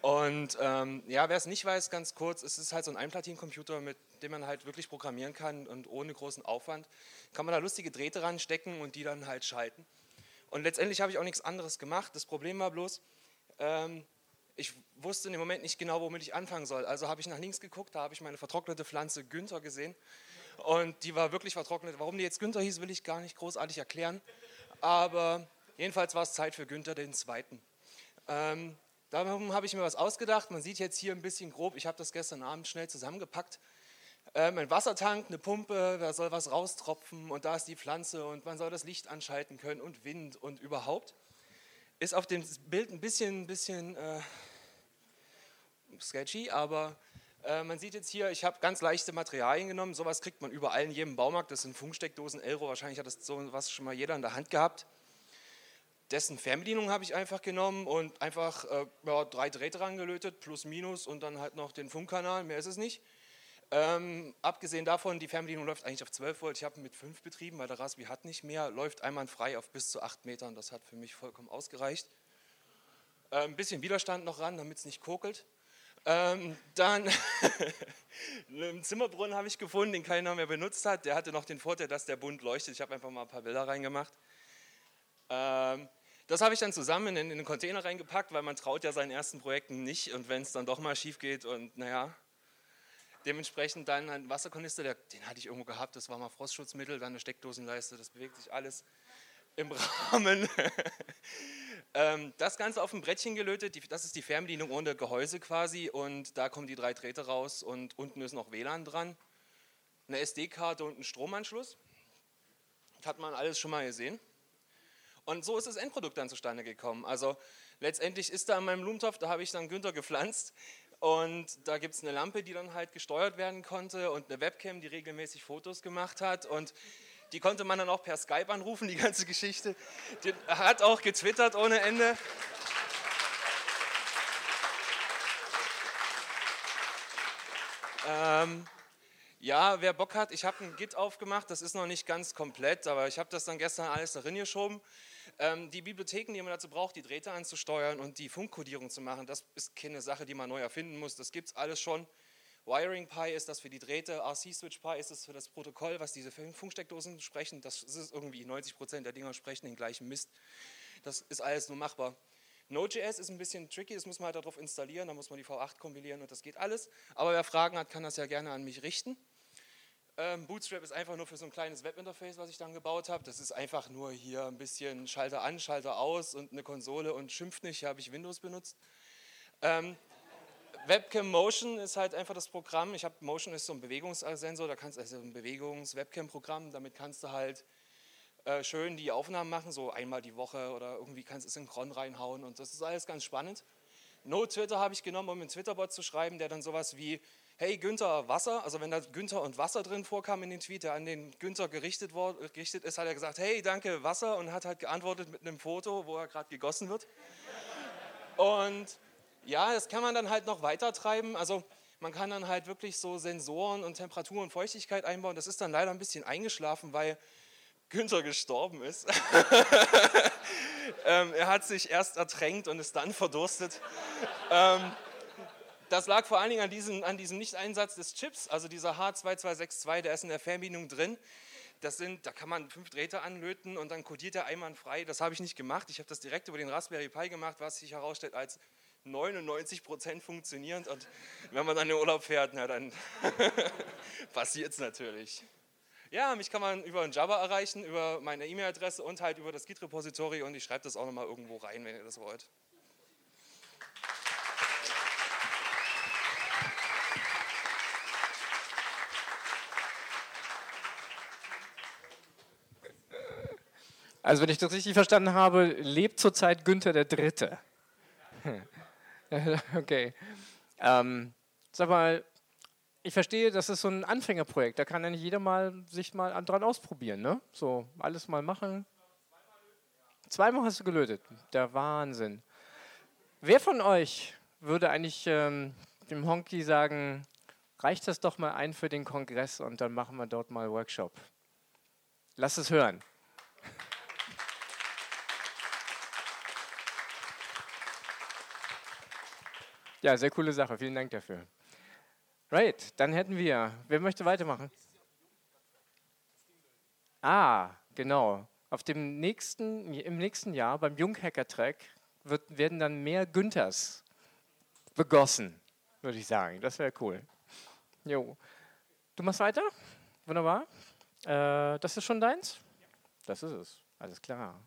Und ähm, ja, wer es nicht weiß, ganz kurz, es ist halt so ein Einplatinencomputer, mit dem man halt wirklich programmieren kann und ohne großen Aufwand kann man da lustige Drähte ranstecken und die dann halt schalten. Und letztendlich habe ich auch nichts anderes gemacht. Das Problem war bloß, ähm, ich wusste im Moment nicht genau, womit ich anfangen soll. Also habe ich nach links geguckt, da habe ich meine vertrocknete Pflanze Günther gesehen. Und die war wirklich vertrocknet. Warum die jetzt Günther hieß, will ich gar nicht großartig erklären. Aber jedenfalls war es Zeit für Günther den Zweiten. Ähm, darum habe ich mir was ausgedacht. Man sieht jetzt hier ein bisschen grob, ich habe das gestern Abend schnell zusammengepackt. Ähm, ein Wassertank, eine Pumpe, da soll was raustropfen und da ist die Pflanze und man soll das Licht anschalten können und Wind und überhaupt. Ist auf dem Bild ein bisschen, bisschen äh, sketchy, aber äh, man sieht jetzt hier, ich habe ganz leichte Materialien genommen. Sowas kriegt man überall in jedem Baumarkt. Das sind Funksteckdosen, Elro. Wahrscheinlich hat das sowas schon mal jeder in der Hand gehabt. Dessen Fernbedienung habe ich einfach genommen und einfach äh, ja, drei Drähte rangelötet, plus minus und dann halt noch den Funkkanal. Mehr ist es nicht. Ähm, abgesehen davon, die Fernbedienung läuft eigentlich auf 12 Volt. Ich habe mit 5 betrieben, weil der Raspberry hat nicht mehr. Läuft einwandfrei auf bis zu 8 Metern. Das hat für mich vollkommen ausgereicht. Äh, ein bisschen Widerstand noch ran, damit es nicht kokelt. Ähm, dann [LAUGHS] einen Zimmerbrunnen habe ich gefunden, den keiner mehr benutzt hat. Der hatte noch den Vorteil, dass der bunt leuchtet. Ich habe einfach mal ein paar Bilder reingemacht. Ähm, das habe ich dann zusammen in, in den Container reingepackt, weil man traut ja seinen ersten Projekten nicht. Und wenn es dann doch mal schief geht und naja, dementsprechend dann ein Wasserkanister, der, den hatte ich irgendwo gehabt, das war mal Frostschutzmittel, dann eine Steckdosenleiste, das bewegt sich alles im [LAUGHS] Rahmen. ähm, das Ganze auf ein Brettchen gelötet, das ist die Fernbedienung ohne Gehäuse quasi und da kommen die drei Drähte raus und unten ist noch WLAN dran, eine SD-Karte und ein Stromanschluss. Das hat man alles schon mal gesehen. Und so ist das Endprodukt dann zustande gekommen. Also letztendlich ist da in meinem Blumentopf, da habe ich dann Günther gepflanzt und da gibt es eine Lampe, die dann halt gesteuert werden konnte und eine Webcam, die regelmäßig Fotos gemacht hat und die konnte man dann auch per Skype anrufen, die ganze Geschichte. Die hat auch getwittert ohne Ende. Ähm, ja, wer Bock hat, ich habe ein Git aufgemacht, das ist noch nicht ganz komplett, aber ich habe das dann gestern alles darin geschoben. Ähm, die Bibliotheken, die man dazu braucht, die Drähte anzusteuern und die Funkkodierung zu machen, das ist keine Sache, die man neu erfinden muss, das gibt es alles schon. Wiring Pi ist das für die Drähte, RC Switch Pi ist das für das Protokoll, was diese Funksteckdosen sprechen. Das ist irgendwie 90 Prozent der Dinger sprechen den gleichen Mist. Das ist alles nur machbar. Node.js ist ein bisschen tricky, das muss man halt darauf installieren, da muss man die V8 kompilieren und das geht alles. Aber wer Fragen hat, kann das ja gerne an mich richten. Ähm, Bootstrap ist einfach nur für so ein kleines Webinterface, was ich dann gebaut habe. Das ist einfach nur hier ein bisschen Schalter an, Schalter aus und eine Konsole und schimpft nicht, hier habe ich Windows benutzt. Ähm, Webcam Motion ist halt einfach das Programm. Ich habe Motion ist so ein Bewegungssensor, da kannst also ein Bewegungs-Webcam-Programm, damit kannst du halt äh, schön die Aufnahmen machen, so einmal die Woche oder irgendwie kannst du synchron reinhauen und das ist alles ganz spannend. No Twitter habe ich genommen, um einen Twitter-Bot zu schreiben, der dann sowas wie hey Günther Wasser, also wenn da Günther und Wasser drin vorkam in den Tweet, der an den Günther gerichtet, war, gerichtet ist, hat er gesagt, hey danke Wasser und hat halt geantwortet mit einem Foto, wo er gerade gegossen wird. Und ja, das kann man dann halt noch weiter treiben. Also man kann dann halt wirklich so Sensoren und Temperatur und Feuchtigkeit einbauen. Das ist dann leider ein bisschen eingeschlafen, weil Günther gestorben ist. [LAUGHS] ähm, er hat sich erst ertränkt und ist dann verdurstet. ähm, das lag vor allen Dingen an diesem, an diesem Nicht-Einsatz des Chips, also dieser H2262, der ist in der Fernbedienung drin. Das sind, da kann man fünf Drähte anlöten und dann kodiert er einwandfrei. Das habe ich nicht gemacht. Ich habe das direkt über den Raspberry Pi gemacht, was sich herausstellt als 99 Prozent funktionierend. Und wenn man dann in den Urlaub fährt, na dann [LAUGHS] passiert es natürlich. Ja, mich kann man über Java erreichen, über meine E-Mail-Adresse und halt über das Git-Repository und ich schreibe das auch nochmal irgendwo rein, wenn ihr das wollt. Also wenn ich das richtig verstanden habe, lebt zurzeit Günther der Dritte. [LAUGHS] okay. Ähm, sag mal, ich verstehe, das ist so ein Anfängerprojekt. Da kann ja nicht jeder mal sich mal dran ausprobieren, ne? So alles mal machen. Zweimal hast du gelötet. Der Wahnsinn. Wer von euch würde eigentlich ähm, dem Honky sagen, reicht das doch mal ein für den Kongress und dann machen wir dort mal Workshop? Lass es hören. Ja, sehr coole Sache. Vielen Dank dafür. Right, dann hätten wir. Wer möchte weitermachen? Ah, genau. Auf dem nächsten, Im nächsten Jahr beim Junghacker-Track werden dann mehr Günthers begossen, würde ich sagen. Das wäre cool. Jo. Du machst weiter? Wunderbar. Äh, das ist schon deins? Das ist es. Alles klar.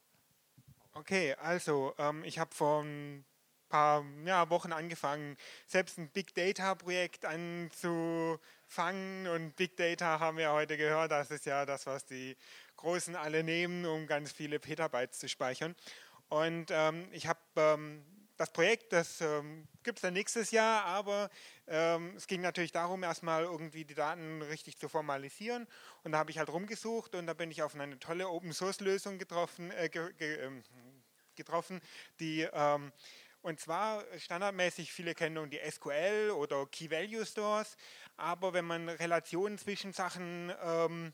Okay, also ähm, ich habe von paar ja, Wochen angefangen, selbst ein Big Data-Projekt anzufangen. Und Big Data haben wir heute gehört, das ist ja das, was die Großen alle nehmen, um ganz viele Petabytes zu speichern. Und ähm, ich habe ähm, das Projekt, das ähm, gibt es dann nächstes Jahr, aber ähm, es ging natürlich darum, erstmal irgendwie die Daten richtig zu formalisieren. Und da habe ich halt rumgesucht und da bin ich auf eine tolle Open-Source-Lösung getroffen, äh, ge, ge, ähm, getroffen, die ähm, und zwar standardmäßig, viele kennen die SQL oder Key Value Stores, aber wenn man Relationen zwischen Sachen ähm,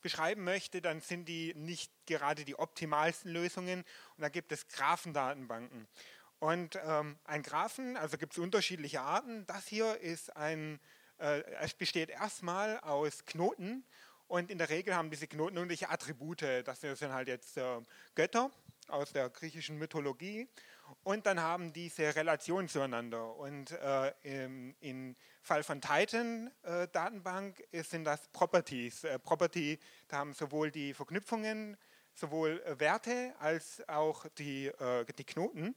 beschreiben möchte, dann sind die nicht gerade die optimalsten Lösungen und da gibt es Graphendatenbanken. Und ähm, ein Graphen, also gibt es unterschiedliche Arten. Das hier ist ein, äh, es besteht erstmal aus Knoten und in der Regel haben diese Knoten irgendwelche Attribute. Das sind halt jetzt äh, Götter aus der griechischen Mythologie und dann haben diese Relation zueinander. Und äh, im, im, Fall von Titan äh, sind das Properties. Äh, Property, da haben sowohl die Verknüpfungen, sowohl äh, Werte als auch die, äh, die Knoten.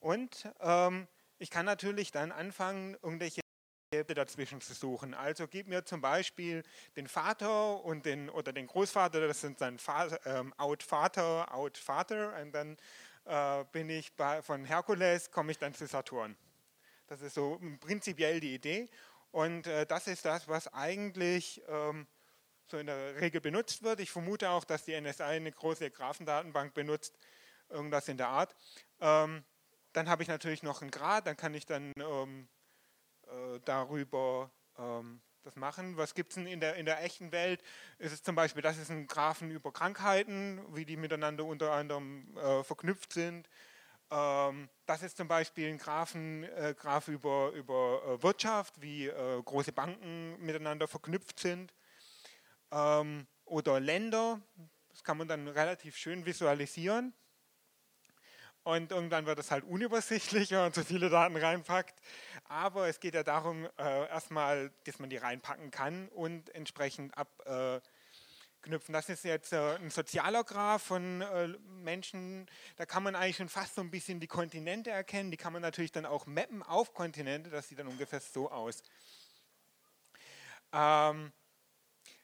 Und ähm, ich kann natürlich dann anfangen, irgendwelche dazwischen zu suchen. Also gib mir zum Beispiel den Vater und den oder den Großvater, das sind dann Vater, ähm, Out Vater, Out Vater und dann äh, bin ich bei, von Herkules, komme ich dann zu Saturn. Das ist so prinzipiell die Idee. Und äh, das ist das, was eigentlich ähm, so in der Regel benutzt wird. Ich vermute auch, dass die NSA eine große Graphendatenbank benutzt, irgendwas in der Art. Ähm, dann habe ich natürlich noch einen Grad, dann kann ich dann ähm, äh, darüber ähm, das machen. Was gibt es denn in der, in der echten Welt? Ist es zum Beispiel, das ist ein Graphen über Krankheiten, wie die miteinander unter anderem äh, verknüpft sind. Ähm, das ist zum Beispiel ein Graphen, äh, Graph über, über äh, Wirtschaft, wie äh, große Banken miteinander verknüpft sind. Ähm, oder Länder, das kann man dann relativ schön visualisieren. Und irgendwann wird es halt unübersichtlich, wenn man zu viele Daten reinpackt. Aber es geht ja darum, äh, erstmal, dass man die reinpacken kann und entsprechend abknüpfen. das ist jetzt äh, ein sozialer Graph von äh, Menschen, da kann man eigentlich schon fast so ein bisschen die Kontinente erkennen. Die kann man natürlich dann auch mappen auf Kontinente, das sieht dann ungefähr so aus. Ähm,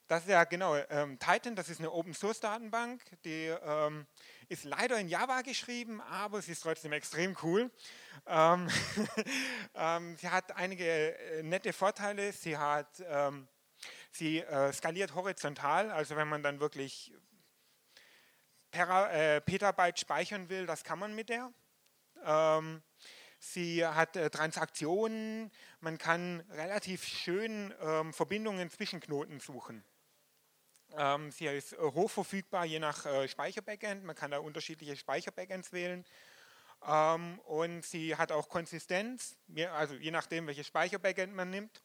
das ist ja genau, ähm, Titan, das ist eine Open Source Datenbank, die ähm, ist leider in Java geschrieben, aber sie ist trotzdem extrem cool. Ähm, [LAUGHS] ähm, sie hat einige äh, nette Vorteile. Sie, hat, ähm, sie äh, skaliert horizontal, also wenn man dann wirklich Pera, äh, Petabyte speichern will, das kann man mit der. Ähm, sie hat äh, Transaktionen, man kann relativ schön ähm, Verbindungen zwischen Knoten suchen. Ähm, sie ist äh, hochverfügbar je nach äh, Speicherbackend. Man kann da unterschiedliche Speicherbackends wählen. Ähm, und sie hat auch Konsistenz, also je nachdem, welches Speicherbackend man nimmt.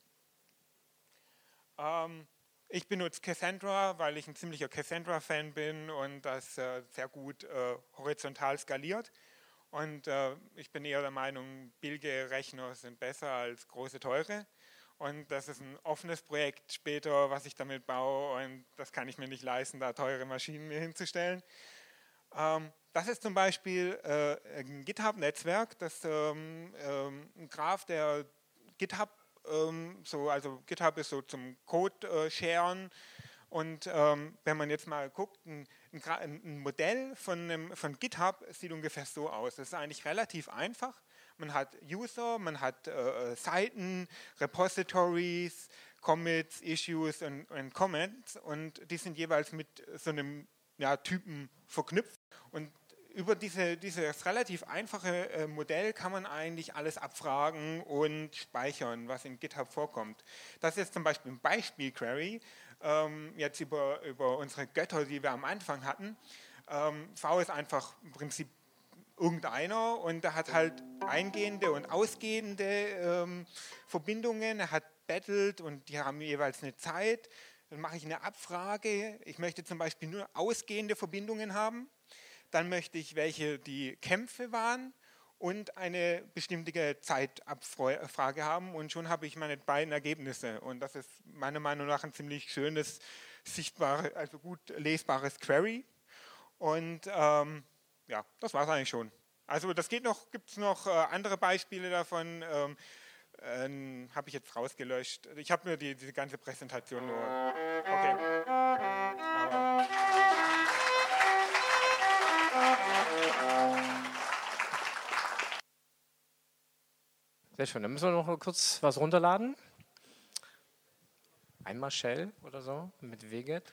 Ähm, ich benutze Cassandra, weil ich ein ziemlicher Cassandra-Fan bin und das äh, sehr gut horizontal skaliert. Und ich bin eher der Meinung, billige Rechner sind besser als große, teure. Und das ist ein offenes Projekt später, was ich damit baue. Und das kann ich mir nicht leisten, da teure Maschinen mir hinzustellen. Ähm, das ist zum Beispiel äh, ein GitHub-Netzwerk, das ähm, ähm, ein Graph, der GitHub, ähm, so, also GitHub ist so zum Code-Sharen. Und ähm, wenn man jetzt mal guckt, ein, ein, ein Modell von, einem, von GitHub sieht ungefähr so aus. Das ist eigentlich relativ einfach man hat User, man hat äh, Seiten, Repositories, Commits, Issues und, und, Comments und die sind jeweils mit so einem ja, Typen verknüpft und über diese, dieses relativ einfache äh, Modell kann man eigentlich alles abfragen und speichern, was in GitHub vorkommt. Das ist zum Beispiel ein Beispiel-Query, ähm, jetzt über, über unsere Götter, die wir am Anfang hatten. Ähm, v ist einfach im Prinzip irgendeiner und der hat halt eingehende und ausgehende ähm, Verbindungen. Er hat bettelt und die haben jeweils eine Zeit. Dann mache ich eine Abfrage. Ich möchte zum Beispiel nur ausgehende Verbindungen haben. Dann möchte ich welche, die Kämpfe waren und eine bestimmte Zeitabfrage haben und schon habe ich meine beiden Ergebnisse. Und das ist meiner Meinung nach ein ziemlich schönes, sichtbares, also gut lesbares Query. Und ähm, ja, das war es eigentlich schon. Also das geht noch, gibt es noch äh, andere Beispiele davon, ähm, äh, habe ich jetzt rausgelöscht. Ich habe mir die, diese ganze Präsentation nur... Okay. Aber Sehr schön, dann müssen wir noch kurz was runterladen. Einmal Shell oder so mit Weget.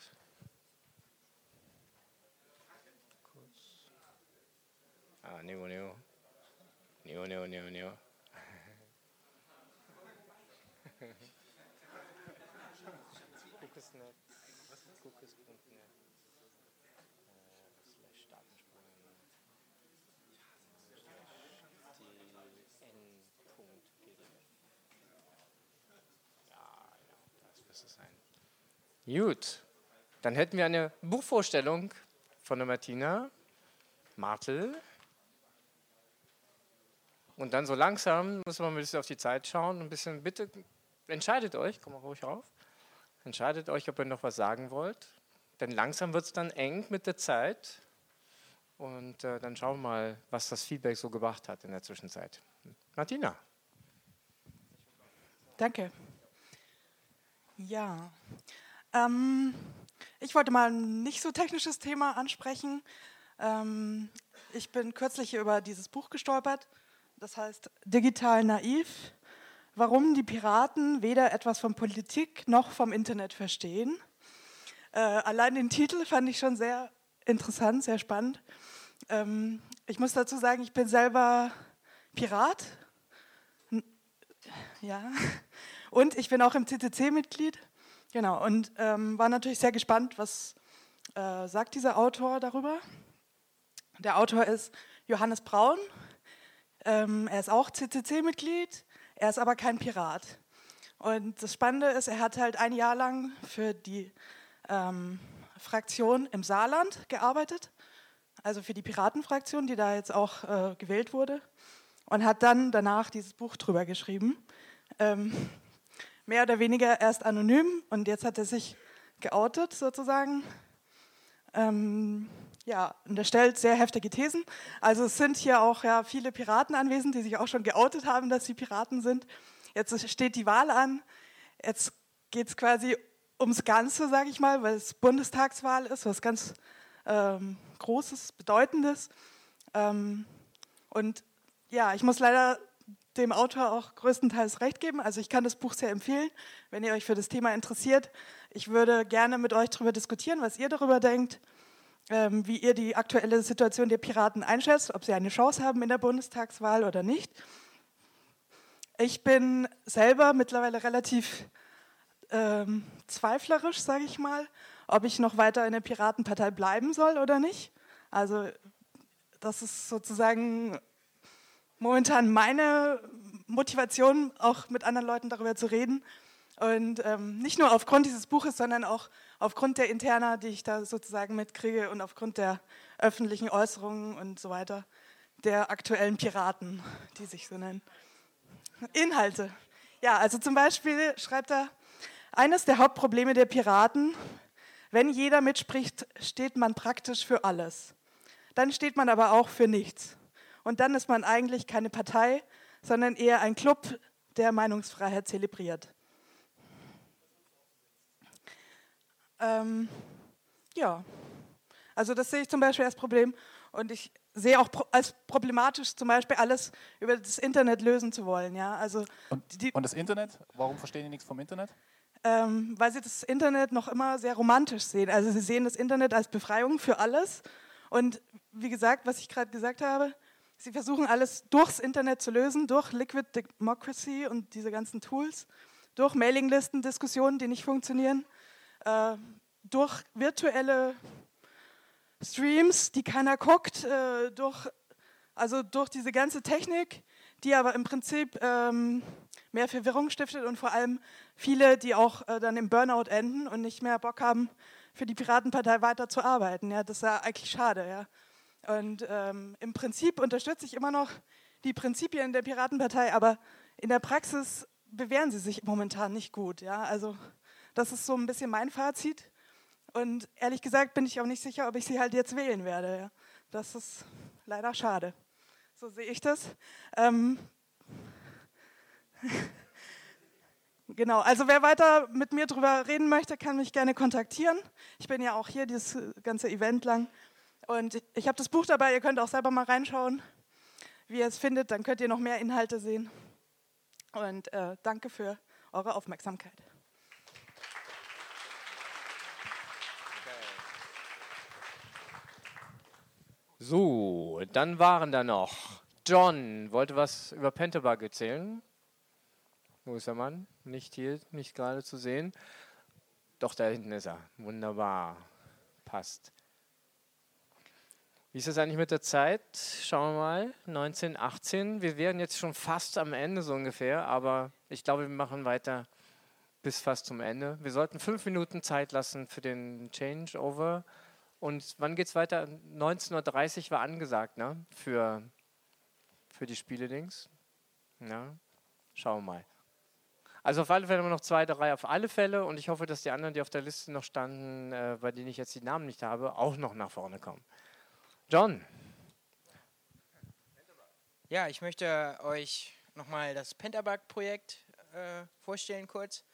Ah, new, new. New, new, new, new. Cookies.net. Cookies.net. Slash Datensprung. Ja, ja, das müsste sein. Gut, dann hätten wir eine Buchvorstellung von der Martina Martel. Und dann so langsam muss man ein bisschen auf die Zeit schauen. Ein bisschen, bitte entscheidet euch, komm mal ruhig rauf. Entscheidet euch, ob ihr noch was sagen wollt. Denn langsam wird es dann eng mit der Zeit. Und äh, dann schauen wir mal, was das Feedback so gebracht hat in der Zwischenzeit. Martina. Danke. Ja. Ähm, ich wollte mal ein nicht so technisches Thema ansprechen. Ähm, ich bin kürzlich über dieses Buch gestolpert das heißt Digital Naiv, warum die Piraten weder etwas von Politik noch vom Internet verstehen. Äh, allein den Titel fand ich schon sehr interessant, sehr spannend. Ähm, ich muss dazu sagen, ich bin selber Pirat. Ja. Und ich bin auch im CCC-Mitglied. Genau. Und ähm, war natürlich sehr gespannt, was äh, sagt dieser Autor darüber. Der Autor ist Johannes Braun, ähm, er ist auch CCC-Mitglied, er ist aber kein Pirat. Und das Spannende ist, er hat halt ein Jahr lang für die ähm, Fraktion im Saarland gearbeitet. also für die Piratenfraktion, die da jetzt auch äh, gewählt wurde, und hat dann danach dieses Buch drüber geschrieben. Ähm, mehr oder weniger erst anonym und jetzt hat er sich geoutet sozusagen. Ähm, ja, und er stellt sehr heftige Thesen. Also es sind hier auch ja, viele Piraten anwesend, die sich auch schon geoutet haben, dass sie Piraten sind. Jetzt steht die Wahl an. Jetzt geht es quasi ums Ganze, sage ich mal, weil es Bundestagswahl ist, was ganz ähm, Großes, Bedeutendes. Ähm, und ja, ich muss leider dem Autor auch größtenteils recht geben. Also ich kann das Buch sehr empfehlen, wenn ihr euch für das Thema interessiert. Ich würde gerne mit euch darüber diskutieren, was ihr darüber denkt, ähm, wie ihr die aktuelle Situation der Piraten einschätzt, ob sie eine Chance haben in der Bundestagswahl oder nicht. Ich bin selber mittlerweile relativ ähm, zweiflerisch, sage ich mal, ob ich noch weiter in der Piratenpartei bleiben soll oder nicht. Also das ist sozusagen momentan meine Motivation, auch mit anderen Leuten darüber zu reden. Und ähm, nicht nur aufgrund dieses Buches, sondern auch aufgrund der Interna, die ich da sozusagen mitkriege und aufgrund der öffentlichen Äußerungen und so weiter der aktuellen Piraten, die sich so nennen. Inhalte. Ja, also zum Beispiel schreibt er, eines der Hauptprobleme der Piraten, wenn jeder mitspricht, steht man praktisch für alles. Dann steht man aber auch für nichts. Und dann ist man eigentlich keine Partei, sondern eher ein Club, der Meinungsfreiheit zelebriert. Ähm, ja, also das sehe ich zum Beispiel als Problem. Und ich sehe auch als problematisch zum Beispiel alles über das Internet lösen zu wollen. Ja? Also und, die, und das Internet? Warum verstehen die nichts vom Internet? Ähm, weil sie das Internet noch immer sehr romantisch sehen. Also sie sehen das Internet als Befreiung für alles. Und wie gesagt, was ich gerade gesagt habe, sie versuchen alles durchs Internet zu lösen, durch Liquid Democracy und diese ganzen Tools, durch Mailinglisten, Diskussionen, die nicht funktionieren, äh, durch virtuelle Streams, die keiner guckt, äh, durch, also durch diese ganze Technik, die aber im Prinzip ähm, mehr Verwirrung stiftet und vor allem viele, die auch äh, dann im Burnout enden und nicht mehr Bock haben, für die Piratenpartei weiterzuarbeiten. Ja, das ist ja eigentlich schade. Ja. Und ähm, im Prinzip unterstütze ich immer noch die Prinzipien der Piratenpartei, aber in der Praxis bewähren sie sich momentan nicht gut. Ja. Also das ist so ein bisschen mein Fazit. Und ehrlich gesagt bin ich auch nicht sicher, ob ich sie halt jetzt wählen werde. Das ist leider schade. So sehe ich das. Ähm [LAUGHS] genau, also wer weiter mit mir darüber reden möchte, kann mich gerne kontaktieren. Ich bin ja auch hier dieses ganze Event lang. Und ich habe das Buch dabei, ihr könnt auch selber mal reinschauen, wie ihr es findet, dann könnt ihr noch mehr Inhalte sehen. Und äh, danke für eure Aufmerksamkeit. So, dann waren da noch. John wollte was über Pentabug erzählen. Wo ist der Mann? Nicht hier, nicht gerade zu sehen. Doch, da hinten ist er. Wunderbar. Passt. Wie ist es eigentlich mit der Zeit? Schauen wir mal. 19, 18. Wir wären jetzt schon fast am Ende so ungefähr, aber ich glaube, wir machen weiter bis fast zum Ende. Wir sollten fünf Minuten Zeit lassen für den Changeover. Und wann geht es weiter? 19.30 Uhr war angesagt, ne? Für, für die Spiele-Dings. Ja, schauen wir mal. Also auf alle Fälle haben wir noch zwei, drei auf alle Fälle und ich hoffe, dass die anderen, die auf der Liste noch standen, äh, bei denen ich jetzt die Namen nicht habe, auch noch nach vorne kommen. John. Ja, ich möchte euch nochmal das Pentabug-Projekt äh, vorstellen kurz.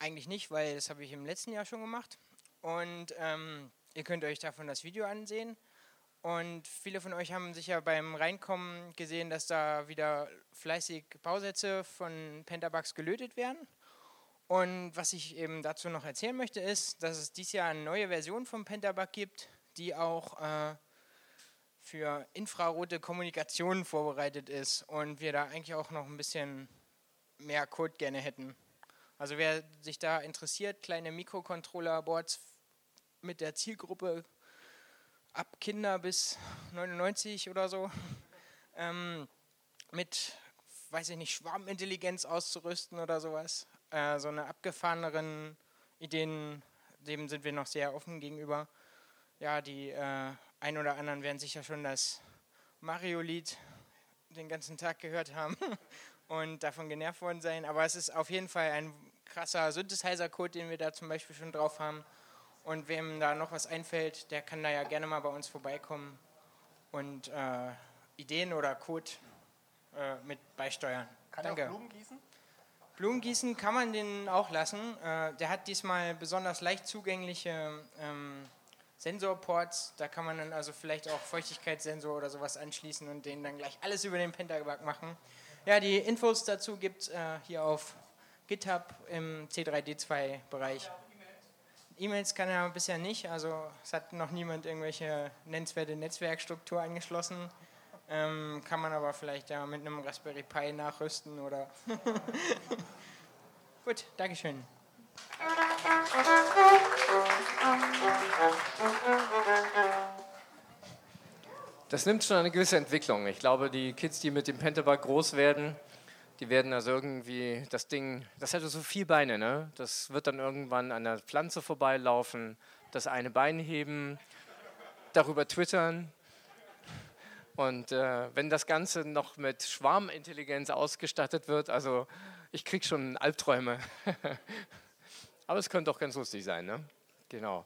Eigentlich nicht, weil das habe ich im letzten Jahr schon gemacht. Und ähm, ihr könnt euch davon das Video ansehen. Und viele von euch haben sicher beim Reinkommen gesehen, dass da wieder fleißig Bausätze von Pentabugs gelötet werden. Und was ich eben dazu noch erzählen möchte, ist, dass es dieses Jahr eine neue Version vom Pentabug gibt, die auch äh, für infrarote Kommunikation vorbereitet ist und wir da eigentlich auch noch ein bisschen mehr Code gerne hätten. Also wer sich da interessiert, kleine Mikrocontroller-Boards mit der Zielgruppe ab Kinder bis 99 oder so, ähm, mit, weiß ich nicht, Schwarmintelligenz auszurüsten oder sowas. Äh, so eine abgefahreneren Ideen, dem sind wir noch sehr offen gegenüber. Ja, die äh, ein oder anderen werden sicher schon das Mario-Lied den ganzen Tag gehört haben [LAUGHS] und davon genervt worden sein. Aber es ist auf jeden Fall ein krasser Synthesizer-Code, den wir da zum Beispiel schon drauf haben. Und wem da noch was einfällt, der kann da ja gerne mal bei uns vorbeikommen und äh, Ideen oder Code äh, mit beisteuern. Kann Danke. er Blumen gießen? Blumen gießen kann man den auch lassen. Äh, der hat diesmal besonders leicht zugängliche ähm, Sensorports. Da kann man dann also vielleicht auch Feuchtigkeitssensor oder sowas anschließen und den dann gleich alles über den Pentaback machen. Ja, die Infos dazu gibt es äh, hier auf GitHub im C3D2-Bereich. E-Mails kann er bisher nicht, also es hat noch niemand irgendwelche nennenswerte Netzwerkstruktur angeschlossen. Ähm, kann man aber vielleicht ja mit einem Raspberry Pi nachrüsten oder. [LAUGHS] Gut, Dankeschön. Das nimmt schon eine gewisse Entwicklung. Ich glaube, die Kids, die mit dem Pentaback groß werden, die werden also irgendwie das Ding, das hat so vier Beine, ne? Das wird dann irgendwann an der Pflanze vorbeilaufen, das eine Bein heben, darüber twittern. Und äh, wenn das Ganze noch mit Schwarmintelligenz ausgestattet wird, also ich kriege schon Albträume. [LAUGHS] Aber es könnte doch ganz lustig sein, ne? Genau.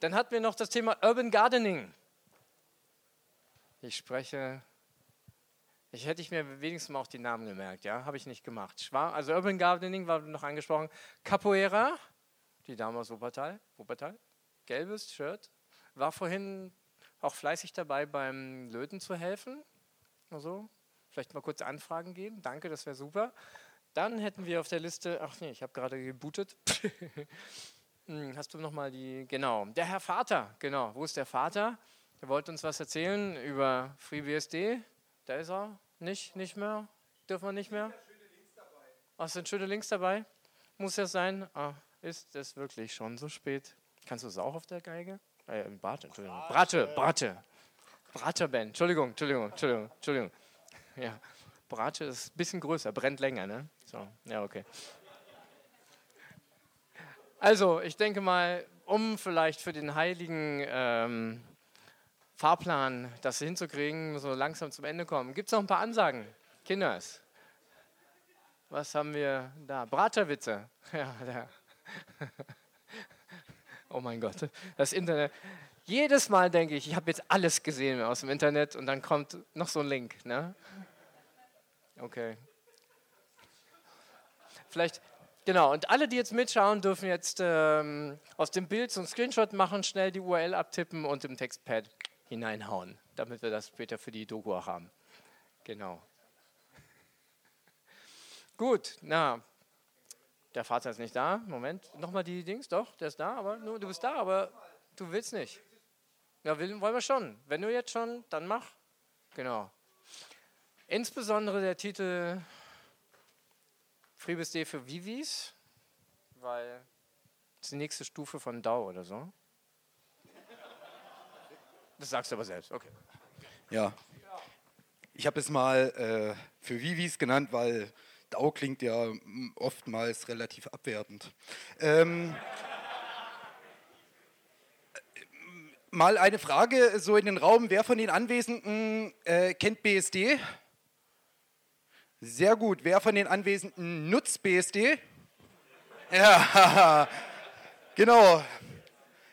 Dann hatten wir noch das Thema Urban Gardening. Ich spreche, ich hätte ich mir wenigstens mal auch die Namen gemerkt, ja, habe ich nicht gemacht. Schwar also Urban Gardening war noch angesprochen. Capoeira, die Dame aus Wuppertal, Wuppertal, gelbes Shirt, war vorhin auch fleißig dabei beim Löten zu helfen. Also, vielleicht mal kurz Anfragen geben. Danke, das wäre super. Dann hätten wir auf der Liste, ach nee, ich habe gerade gebootet. [LAUGHS] Hm, Hast du noch mal die, genau, der Herr Vater, genau, wo ist der Vater? Der wollte uns was erzählen über FreeBSD. Da ist er nicht, nicht mehr, dürfen wir nicht mehr. Ach, sind schöne Links dabei? Muss das sein? Ah, ist es wirklich schon so spät? Kannst du es auch auf der Geige? Äh, Brate, Entschuldigung. Brate, Brate. Brate Band. Entschuldigung, Entschuldigung, Entschuldigung, Entschuldigung. Ja. Brate ist ein bisschen größer, brennt länger, ne? So, ja, okay. Also, ich denke mal, um vielleicht für den heiligen ähm, Fahrplan das hinzukriegen, so langsam zum Ende kommen. Gibt es noch ein paar Ansagen? Kinders. Was haben wir da? Braterwitze. [LAUGHS] Ja, da. [LAUGHS] Oh mein Gott, das Internet. Jedes Mal denke ich, ich habe jetzt alles gesehen aus dem Internet und dann kommt noch so ein Link. Ne? Okay. Vielleicht, genau, und alle, die jetzt mitschauen, dürfen jetzt ähm, aus dem Bild so einen Screenshot machen, schnell die URL abtippen und im Textpad hineinhauen, damit wir das später für die Doku auch haben. Genau. [LAUGHS] Gut, na, der Vater ist nicht da. Moment, nochmal die Dings, doch, der ist da, aber nur, du bist da, aber du willst nicht. Ja, will, wollen wir schon. Wenn du jetzt schon, dann mach. Genau. Insbesondere der Titel FreeBSD für Vivis, weil das ist die nächste Stufe von DAO oder so. Das sagst du aber selbst, okay. Ja. Ich habe es mal äh, für Vivis genannt, weil DAO klingt ja oftmals relativ abwertend. Ähm, mal eine Frage so in den Raum. Wer von den Anwesenden äh, kennt BSD? Sehr gut. Wer von den Anwesenden nutzt BSD? Ja, [LAUGHS] genau.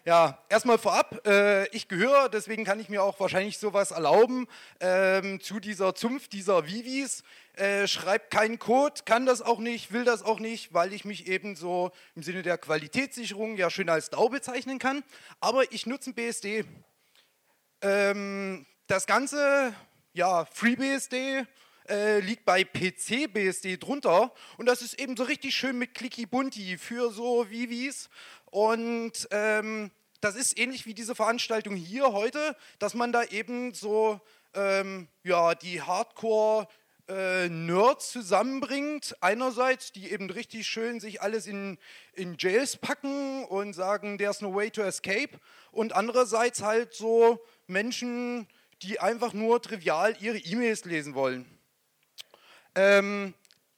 Ja, erstmal vorab, äh, ich gehöre, deswegen kann ich mir auch wahrscheinlich sowas erlauben, ähm, zu dieser Zunft dieser Vivis. Äh, schreibt keinen Code, kann das auch nicht, will das auch nicht, weil ich mich eben so im Sinne der Qualitätssicherung ja schön als DAO bezeichnen kann. Aber ich nutze ein BSD. Ähm, das Ganze, ja, FreeBSD, äh, liegt bei PC-BSD drunter und das ist eben so richtig schön mit Clicky Bunti für so Vivis und ähm, das ist ähnlich wie diese Veranstaltung hier heute, dass man da eben so ähm, ja, die Hardcore äh, Nerds zusammenbringt. Einerseits, die eben richtig schön sich alles in, in Jails packen und sagen, there's no way to escape. Und andererseits halt so Menschen, die einfach nur trivial ihre E-Mails lesen wollen. Ähm,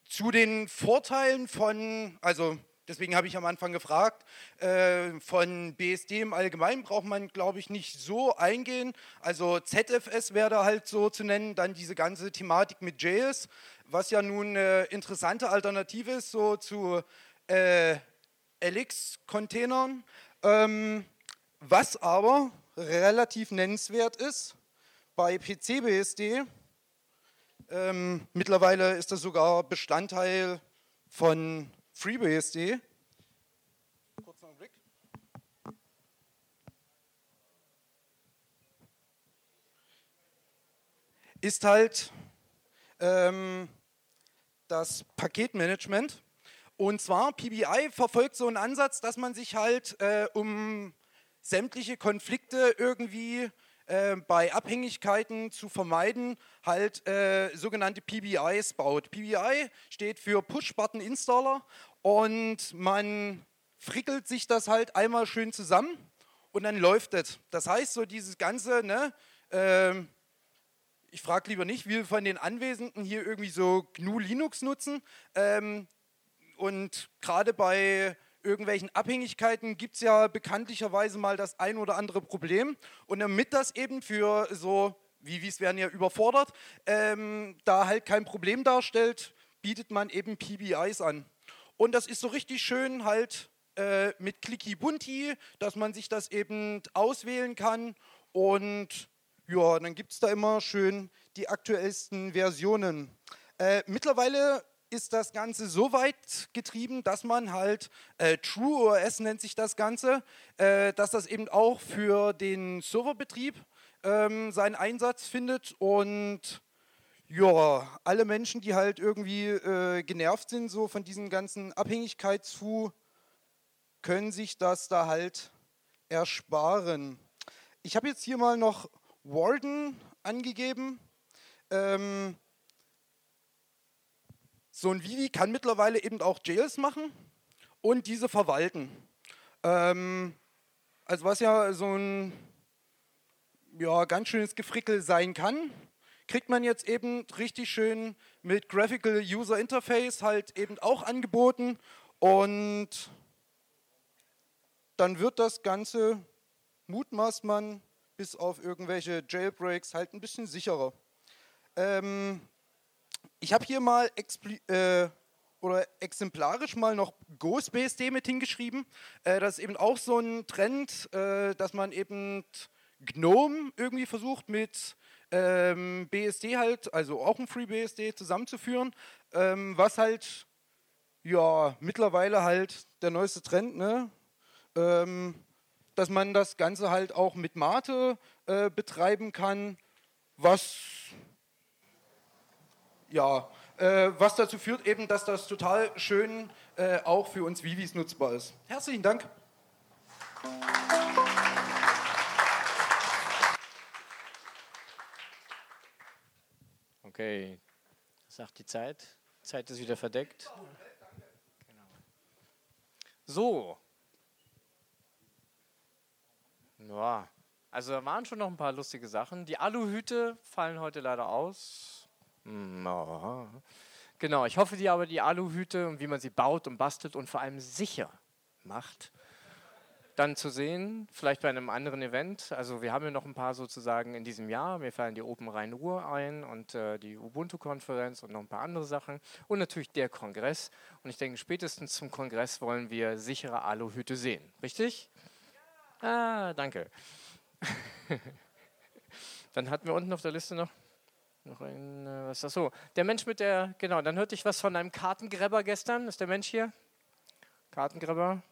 zu den Vorteilen von, also deswegen habe ich am Anfang gefragt. Äh, von BSD im Allgemeinen braucht man, glaube ich, nicht so eingehen. Also ZFS wäre da halt so zu nennen, dann diese ganze Thematik mit JS, was ja nun eine interessante Alternative ist, so zu äh, LX-Containern. Ähm, was aber relativ nennenswert ist bei PCBSD, ähm, mittlerweile ist das sogar Bestandteil von FreeBSD. Kurzen Augenblick. Ist halt ähm, das Paketmanagement. Und zwar PBI verfolgt so einen Ansatz, dass man sich halt äh, um sämtliche Konflikte irgendwie äh, bei Abhängigkeiten zu vermeiden, halt äh, sogenannte PBIs baut. PBI steht für Push-Button Installer und man frickelt sich das halt einmal schön zusammen und dann läuft es. Das heißt, so dieses ganze, ne, äh, ich frage lieber nicht, wie wir von den Anwesenden hier irgendwie so GNU Linux nutzen. Ähm, und gerade bei irgendwelchen Abhängigkeiten gibt es ja bekanntlicherweise mal das ein oder andere Problem. Und damit das eben für so, wie es werden ja überfordert, ähm, da halt kein Problem darstellt, bietet man eben PBIs an. Und das ist so richtig schön halt äh, mit Clicky Bunti, dass man sich das eben auswählen kann. Und ja, dann gibt es da immer schön die aktuellsten Versionen. Äh, mittlerweile ist das Ganze so weit getrieben, dass man halt, äh, True OS nennt sich das Ganze, äh, dass das eben auch für den Serverbetrieb ähm, seinen Einsatz findet und ja, alle Menschen, die halt irgendwie äh, genervt sind so von diesen ganzen Abhängigkeitsfu, können sich das da halt ersparen. Ich habe jetzt hier mal noch Warden angegeben. Ähm, so ein Vivi kann mittlerweile eben auch Jails machen und diese verwalten. Ähm, also was ja so ein ja, ganz schönes Gefrickel sein kann, kriegt man jetzt eben richtig schön mit Graphical User Interface halt eben auch angeboten und dann wird das Ganze, mutmaßt man, bis auf irgendwelche Jailbreaks halt ein bisschen sicherer. Ähm, ich habe hier mal äh, oder exemplarisch mal noch GhostBSD mit hingeschrieben. Äh, das ist eben auch so ein Trend, äh, dass man eben GNOME irgendwie versucht mit ähm, BSD halt, also auch ein FreeBSD zusammenzuführen, ähm, was halt ja mittlerweile halt der neueste Trend, ne? Ähm, dass man das Ganze halt auch mit Mate äh, betreiben kann, was ja, äh, was dazu führt eben, dass das total schön äh, auch für uns Vivis nutzbar ist. Herzlichen Dank. Okay, sagt die Zeit? Zeit ist wieder verdeckt. Genau. So. Ja, also da waren schon noch ein paar lustige Sachen. Die Aluhüte fallen heute leider aus. No. Genau, ich hoffe dir aber die Aluhüte und wie man sie baut und bastelt und vor allem sicher macht, dann zu sehen, vielleicht bei einem anderen Event. Also wir haben ja noch ein paar sozusagen in diesem Jahr. Mir fallen die Open Rhein-Ruhr ein und äh, die Ubuntu-Konferenz und noch ein paar andere Sachen. Und natürlich der Kongress. Und ich denke, spätestens zum Kongress wollen wir sichere Aluhüte sehen. Richtig? Ah, danke. [LAUGHS] dann hatten wir unten auf der Liste noch noch ein, äh, was ist das so? Der Mensch mit der, genau, dann hörte ich was von einem Kartengräber gestern. Ist der Mensch hier? Kartengräber?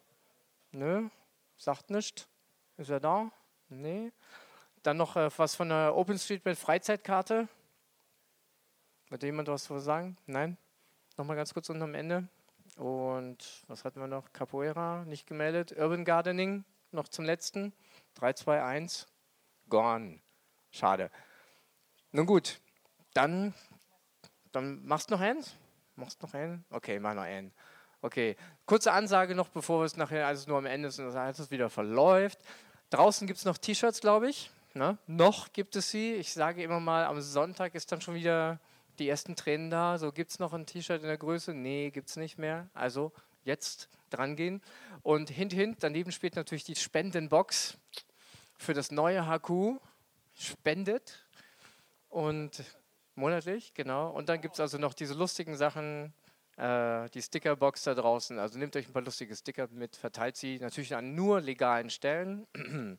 Nö, sagt nichts. Ist er da? Nee. Dann noch äh, was von der OpenStreetMap Freizeitkarte. Wird jemand was zu sagen? Nein? Nochmal ganz kurz unten am Ende. Und was hatten wir noch? Capoeira, nicht gemeldet. Urban Gardening, noch zum letzten. 3, 2, 1. Gone. Schade. Nun gut, dann, dann machst du noch eins? Machst du noch einen? Okay, mach noch einen. Okay, kurze Ansage noch, bevor es nachher alles nur am Ende ist und alles wieder verläuft. Draußen gibt es noch T-Shirts, glaube ich. Ne? Noch gibt es sie. Ich sage immer mal, am Sonntag ist dann schon wieder die ersten Tränen da. So, gibt es noch ein T-Shirt in der Größe? Nee, gibt es nicht mehr. Also jetzt dran gehen. Und hint, hint, daneben spielt natürlich die Spendenbox für das neue HQ. Spendet. Und monatlich, genau. Und dann gibt es also noch diese lustigen Sachen, die Stickerbox da draußen. Also nehmt euch ein paar lustige Sticker mit, verteilt sie natürlich an nur legalen Stellen. [CLEARS THROAT]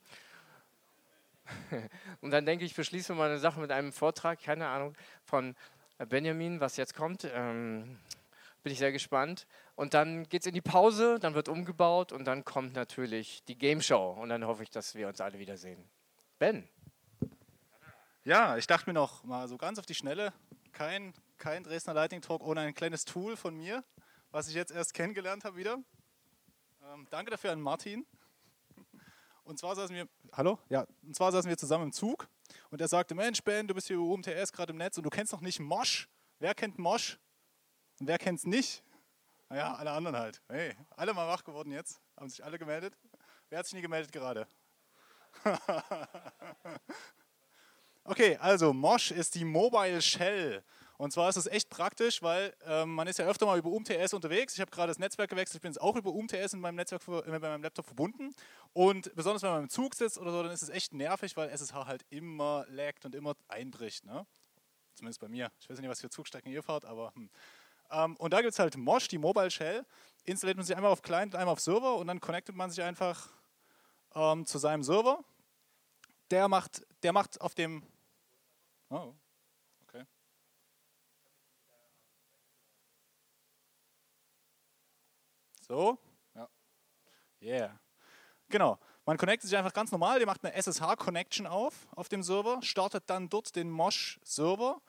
Und dann denke ich, beschließen wir mal eine Sache mit einem Vortrag, keine Ahnung, von Benjamin, was jetzt kommt. Ähm, bin ich sehr gespannt. Und dann geht es in die Pause, dann wird umgebaut und dann kommt natürlich die Game Show. Und dann hoffe ich, dass wir uns alle wiedersehen. Ben. Ja, ich dachte mir noch mal so ganz auf die Schnelle, kein, kein Dresdner Lightning Talk ohne ein kleines Tool von mir, was ich jetzt erst kennengelernt habe wieder. Ähm, danke dafür an Martin. Und zwar saßen wir, hallo? Ja, und zwar saßen wir zusammen im Zug und er sagte, Mensch Ben, du bist hier über UMTS gerade im Netz und du kennst noch nicht Mosh. Wer kennt Mosh? Und wer kennt es nicht? Naja, alle anderen halt. Hey, alle mal wach geworden jetzt. Haben sich alle gemeldet? Wer hat sich nie gemeldet gerade? [LAUGHS] okay, also Mosh ist die Mobile Shell. Und zwar ist es echt praktisch, weil ähm, man ist ja öfter mal über UMTS unterwegs. Ich habe gerade das Netzwerk gewechselt, ich bin jetzt auch über UMTS in meinem Netzwerk äh, bei meinem Laptop verbunden. Und besonders wenn man im Zug sitzt oder so, dann ist es echt nervig, weil SSH halt immer laggt und immer einbricht. Ne? Zumindest bei mir. Ich weiß nicht, was für Zugstrecken ihr fahrt, aber hm. ähm, und da gibt es halt Mosh, die Mobile Shell. Installiert man sich einmal auf Client und einmal auf Server und dann connectet man sich einfach ähm, zu seinem Server. Der macht, der macht auf dem. Oh, So. Ja. Yeah. Genau. Man connectet sich einfach ganz normal, der macht eine SSH-Connection auf auf dem Server, startet dann dort den Mosh-Server.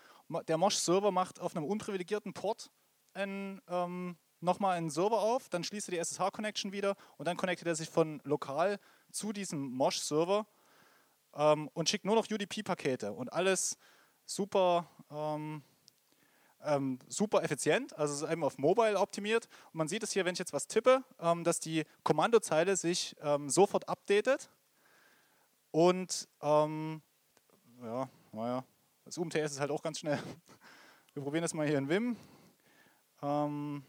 Der Mosh-Server macht auf einem unprivilegierten Port ein, ähm, nochmal einen Server auf, dann schließt er die SSH-Connection wieder und dann connectet er sich von lokal zu diesem Mosh-Server ähm, und schickt nur noch UDP-Pakete und alles super ähm, ähm, super effizient, also es ist eben auf Mobile optimiert. Und man sieht es hier, wenn ich jetzt was tippe, ähm, dass die Kommandozeile sich ähm, sofort updatet. Und ähm, ja, naja, das UMTS ist halt auch ganz schnell. [LAUGHS] Wir probieren das mal hier in Vim. Ähm,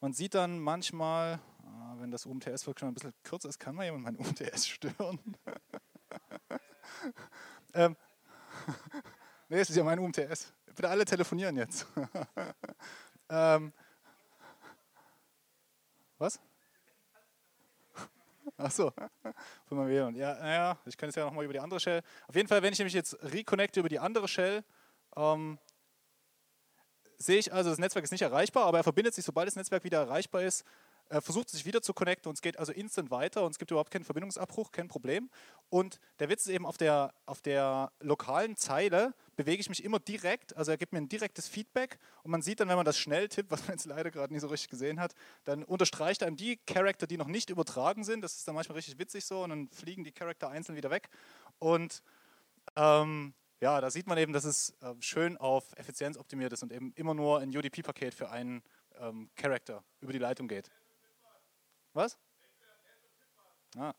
man sieht dann manchmal, ah, wenn das UMTS wirklich ein bisschen kürzer ist, kann man jemand mein [LAUGHS] UMTS stören. [LAUGHS] ähm, nee, es ist ja mein UMTS. Bitte alle telefonieren jetzt. [LAUGHS] ähm, was? [LAUGHS] Ach so, von meinem WLAN. Ja, naja, ich kann es ja nochmal über die andere Shell. Auf jeden Fall, wenn ich nämlich jetzt reconnecte über die andere Shell, ähm, sehe ich also, das Netzwerk ist nicht erreichbar, aber er verbindet sich, sobald das Netzwerk wieder erreichbar ist, äh, versucht sich wieder zu connecten und es geht also instant weiter und es gibt überhaupt keinen Verbindungsabbruch, kein Problem. Und der Witz ist eben, auf der, auf der lokalen Zeile bewege ich mich immer direkt, also er gibt mir ein direktes Feedback und man sieht dann, wenn man das schnell tippt, [LAUGHS] was man jetzt leider gerade nicht so richtig gesehen hat, dann unterstreicht einem die Charakter, die noch nicht übertragen sind. Das ist dann manchmal richtig witzig so und dann fliegen die Charakter einzeln wieder weg. Und ähm, ja, da sieht man eben, dass es äh, schön auf Effizienz optimiert ist und eben immer nur ein UDP-Paket für einen ähm, Charakter über die Leitung geht. Was? Ah.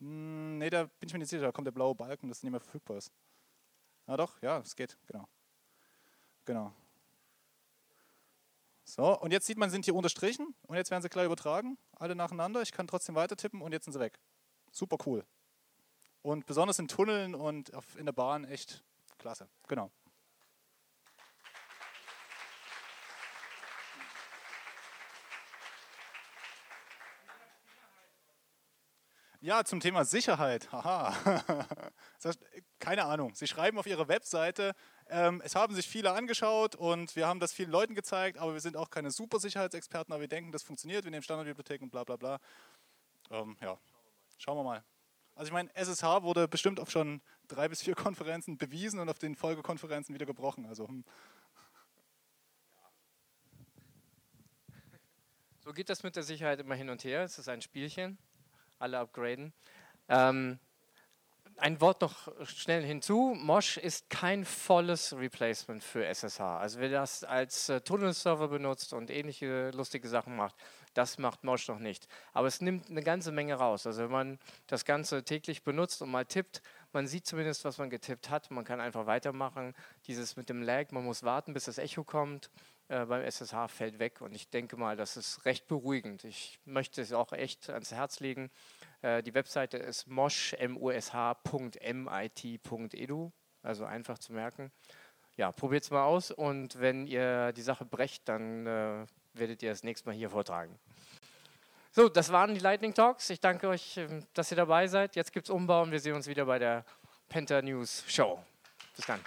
Hm, nee, da bin ich mir nicht sicher, da kommt der blaue Balken, das nicht mehr verfügbar ist. Ah doch, ja, es geht, genau. Genau. So, und jetzt sieht man, sind hier unterstrichen und jetzt werden sie klar übertragen, alle nacheinander. Ich kann trotzdem weiter tippen und jetzt sind sie weg. Super cool. Und besonders in Tunneln und in der Bahn echt klasse. Genau. Ja, zum Thema Sicherheit. Haha. [LAUGHS] Keine Ahnung. Sie schreiben auf Ihrer Webseite, ähm, es haben sich viele angeschaut und wir haben das vielen Leuten gezeigt, aber wir sind auch keine super Sicherheitsexperten, aber wir denken, das funktioniert, wir nehmen Standardbibliotheken und bla bla bla. Ähm, ja, schauen wir mal. Also ich meine, SSH wurde bestimmt auf schon drei bis vier Konferenzen bewiesen und auf den Folgekonferenzen wieder gebrochen. Also, hm. So geht das mit der Sicherheit immer hin und her. Es ist ein Spielchen alle upgraden. Ähm, ein Wort noch schnell hinzu. Mosh ist kein volles Replacement für SSH. Also wer das als äh, Tunnelserver benutzt und ähnliche lustige Sachen macht, das macht Mosh noch nicht. Aber es nimmt eine ganze Menge raus. Also wenn man das Ganze täglich benutzt und mal tippt, man sieht zumindest, was man getippt hat. Man kann einfach weitermachen. Dieses mit dem Lag, man muss warten, bis das Echo kommt. Äh, beim SSH fällt weg und ich denke mal, das ist recht beruhigend. Ich möchte es auch echt ans Herz legen. Äh, die Webseite ist mosh.mit.edu, also einfach zu merken. Ja, probiert es mal aus und wenn ihr die Sache brecht, dann äh, werdet ihr das nächste Mal hier vortragen. So, das waren die Lightning Talks. Ich danke euch, ähm, dass ihr dabei seid. Jetzt gibt es Umbau und wir sehen uns wieder bei der Penta News Show. Bis dann.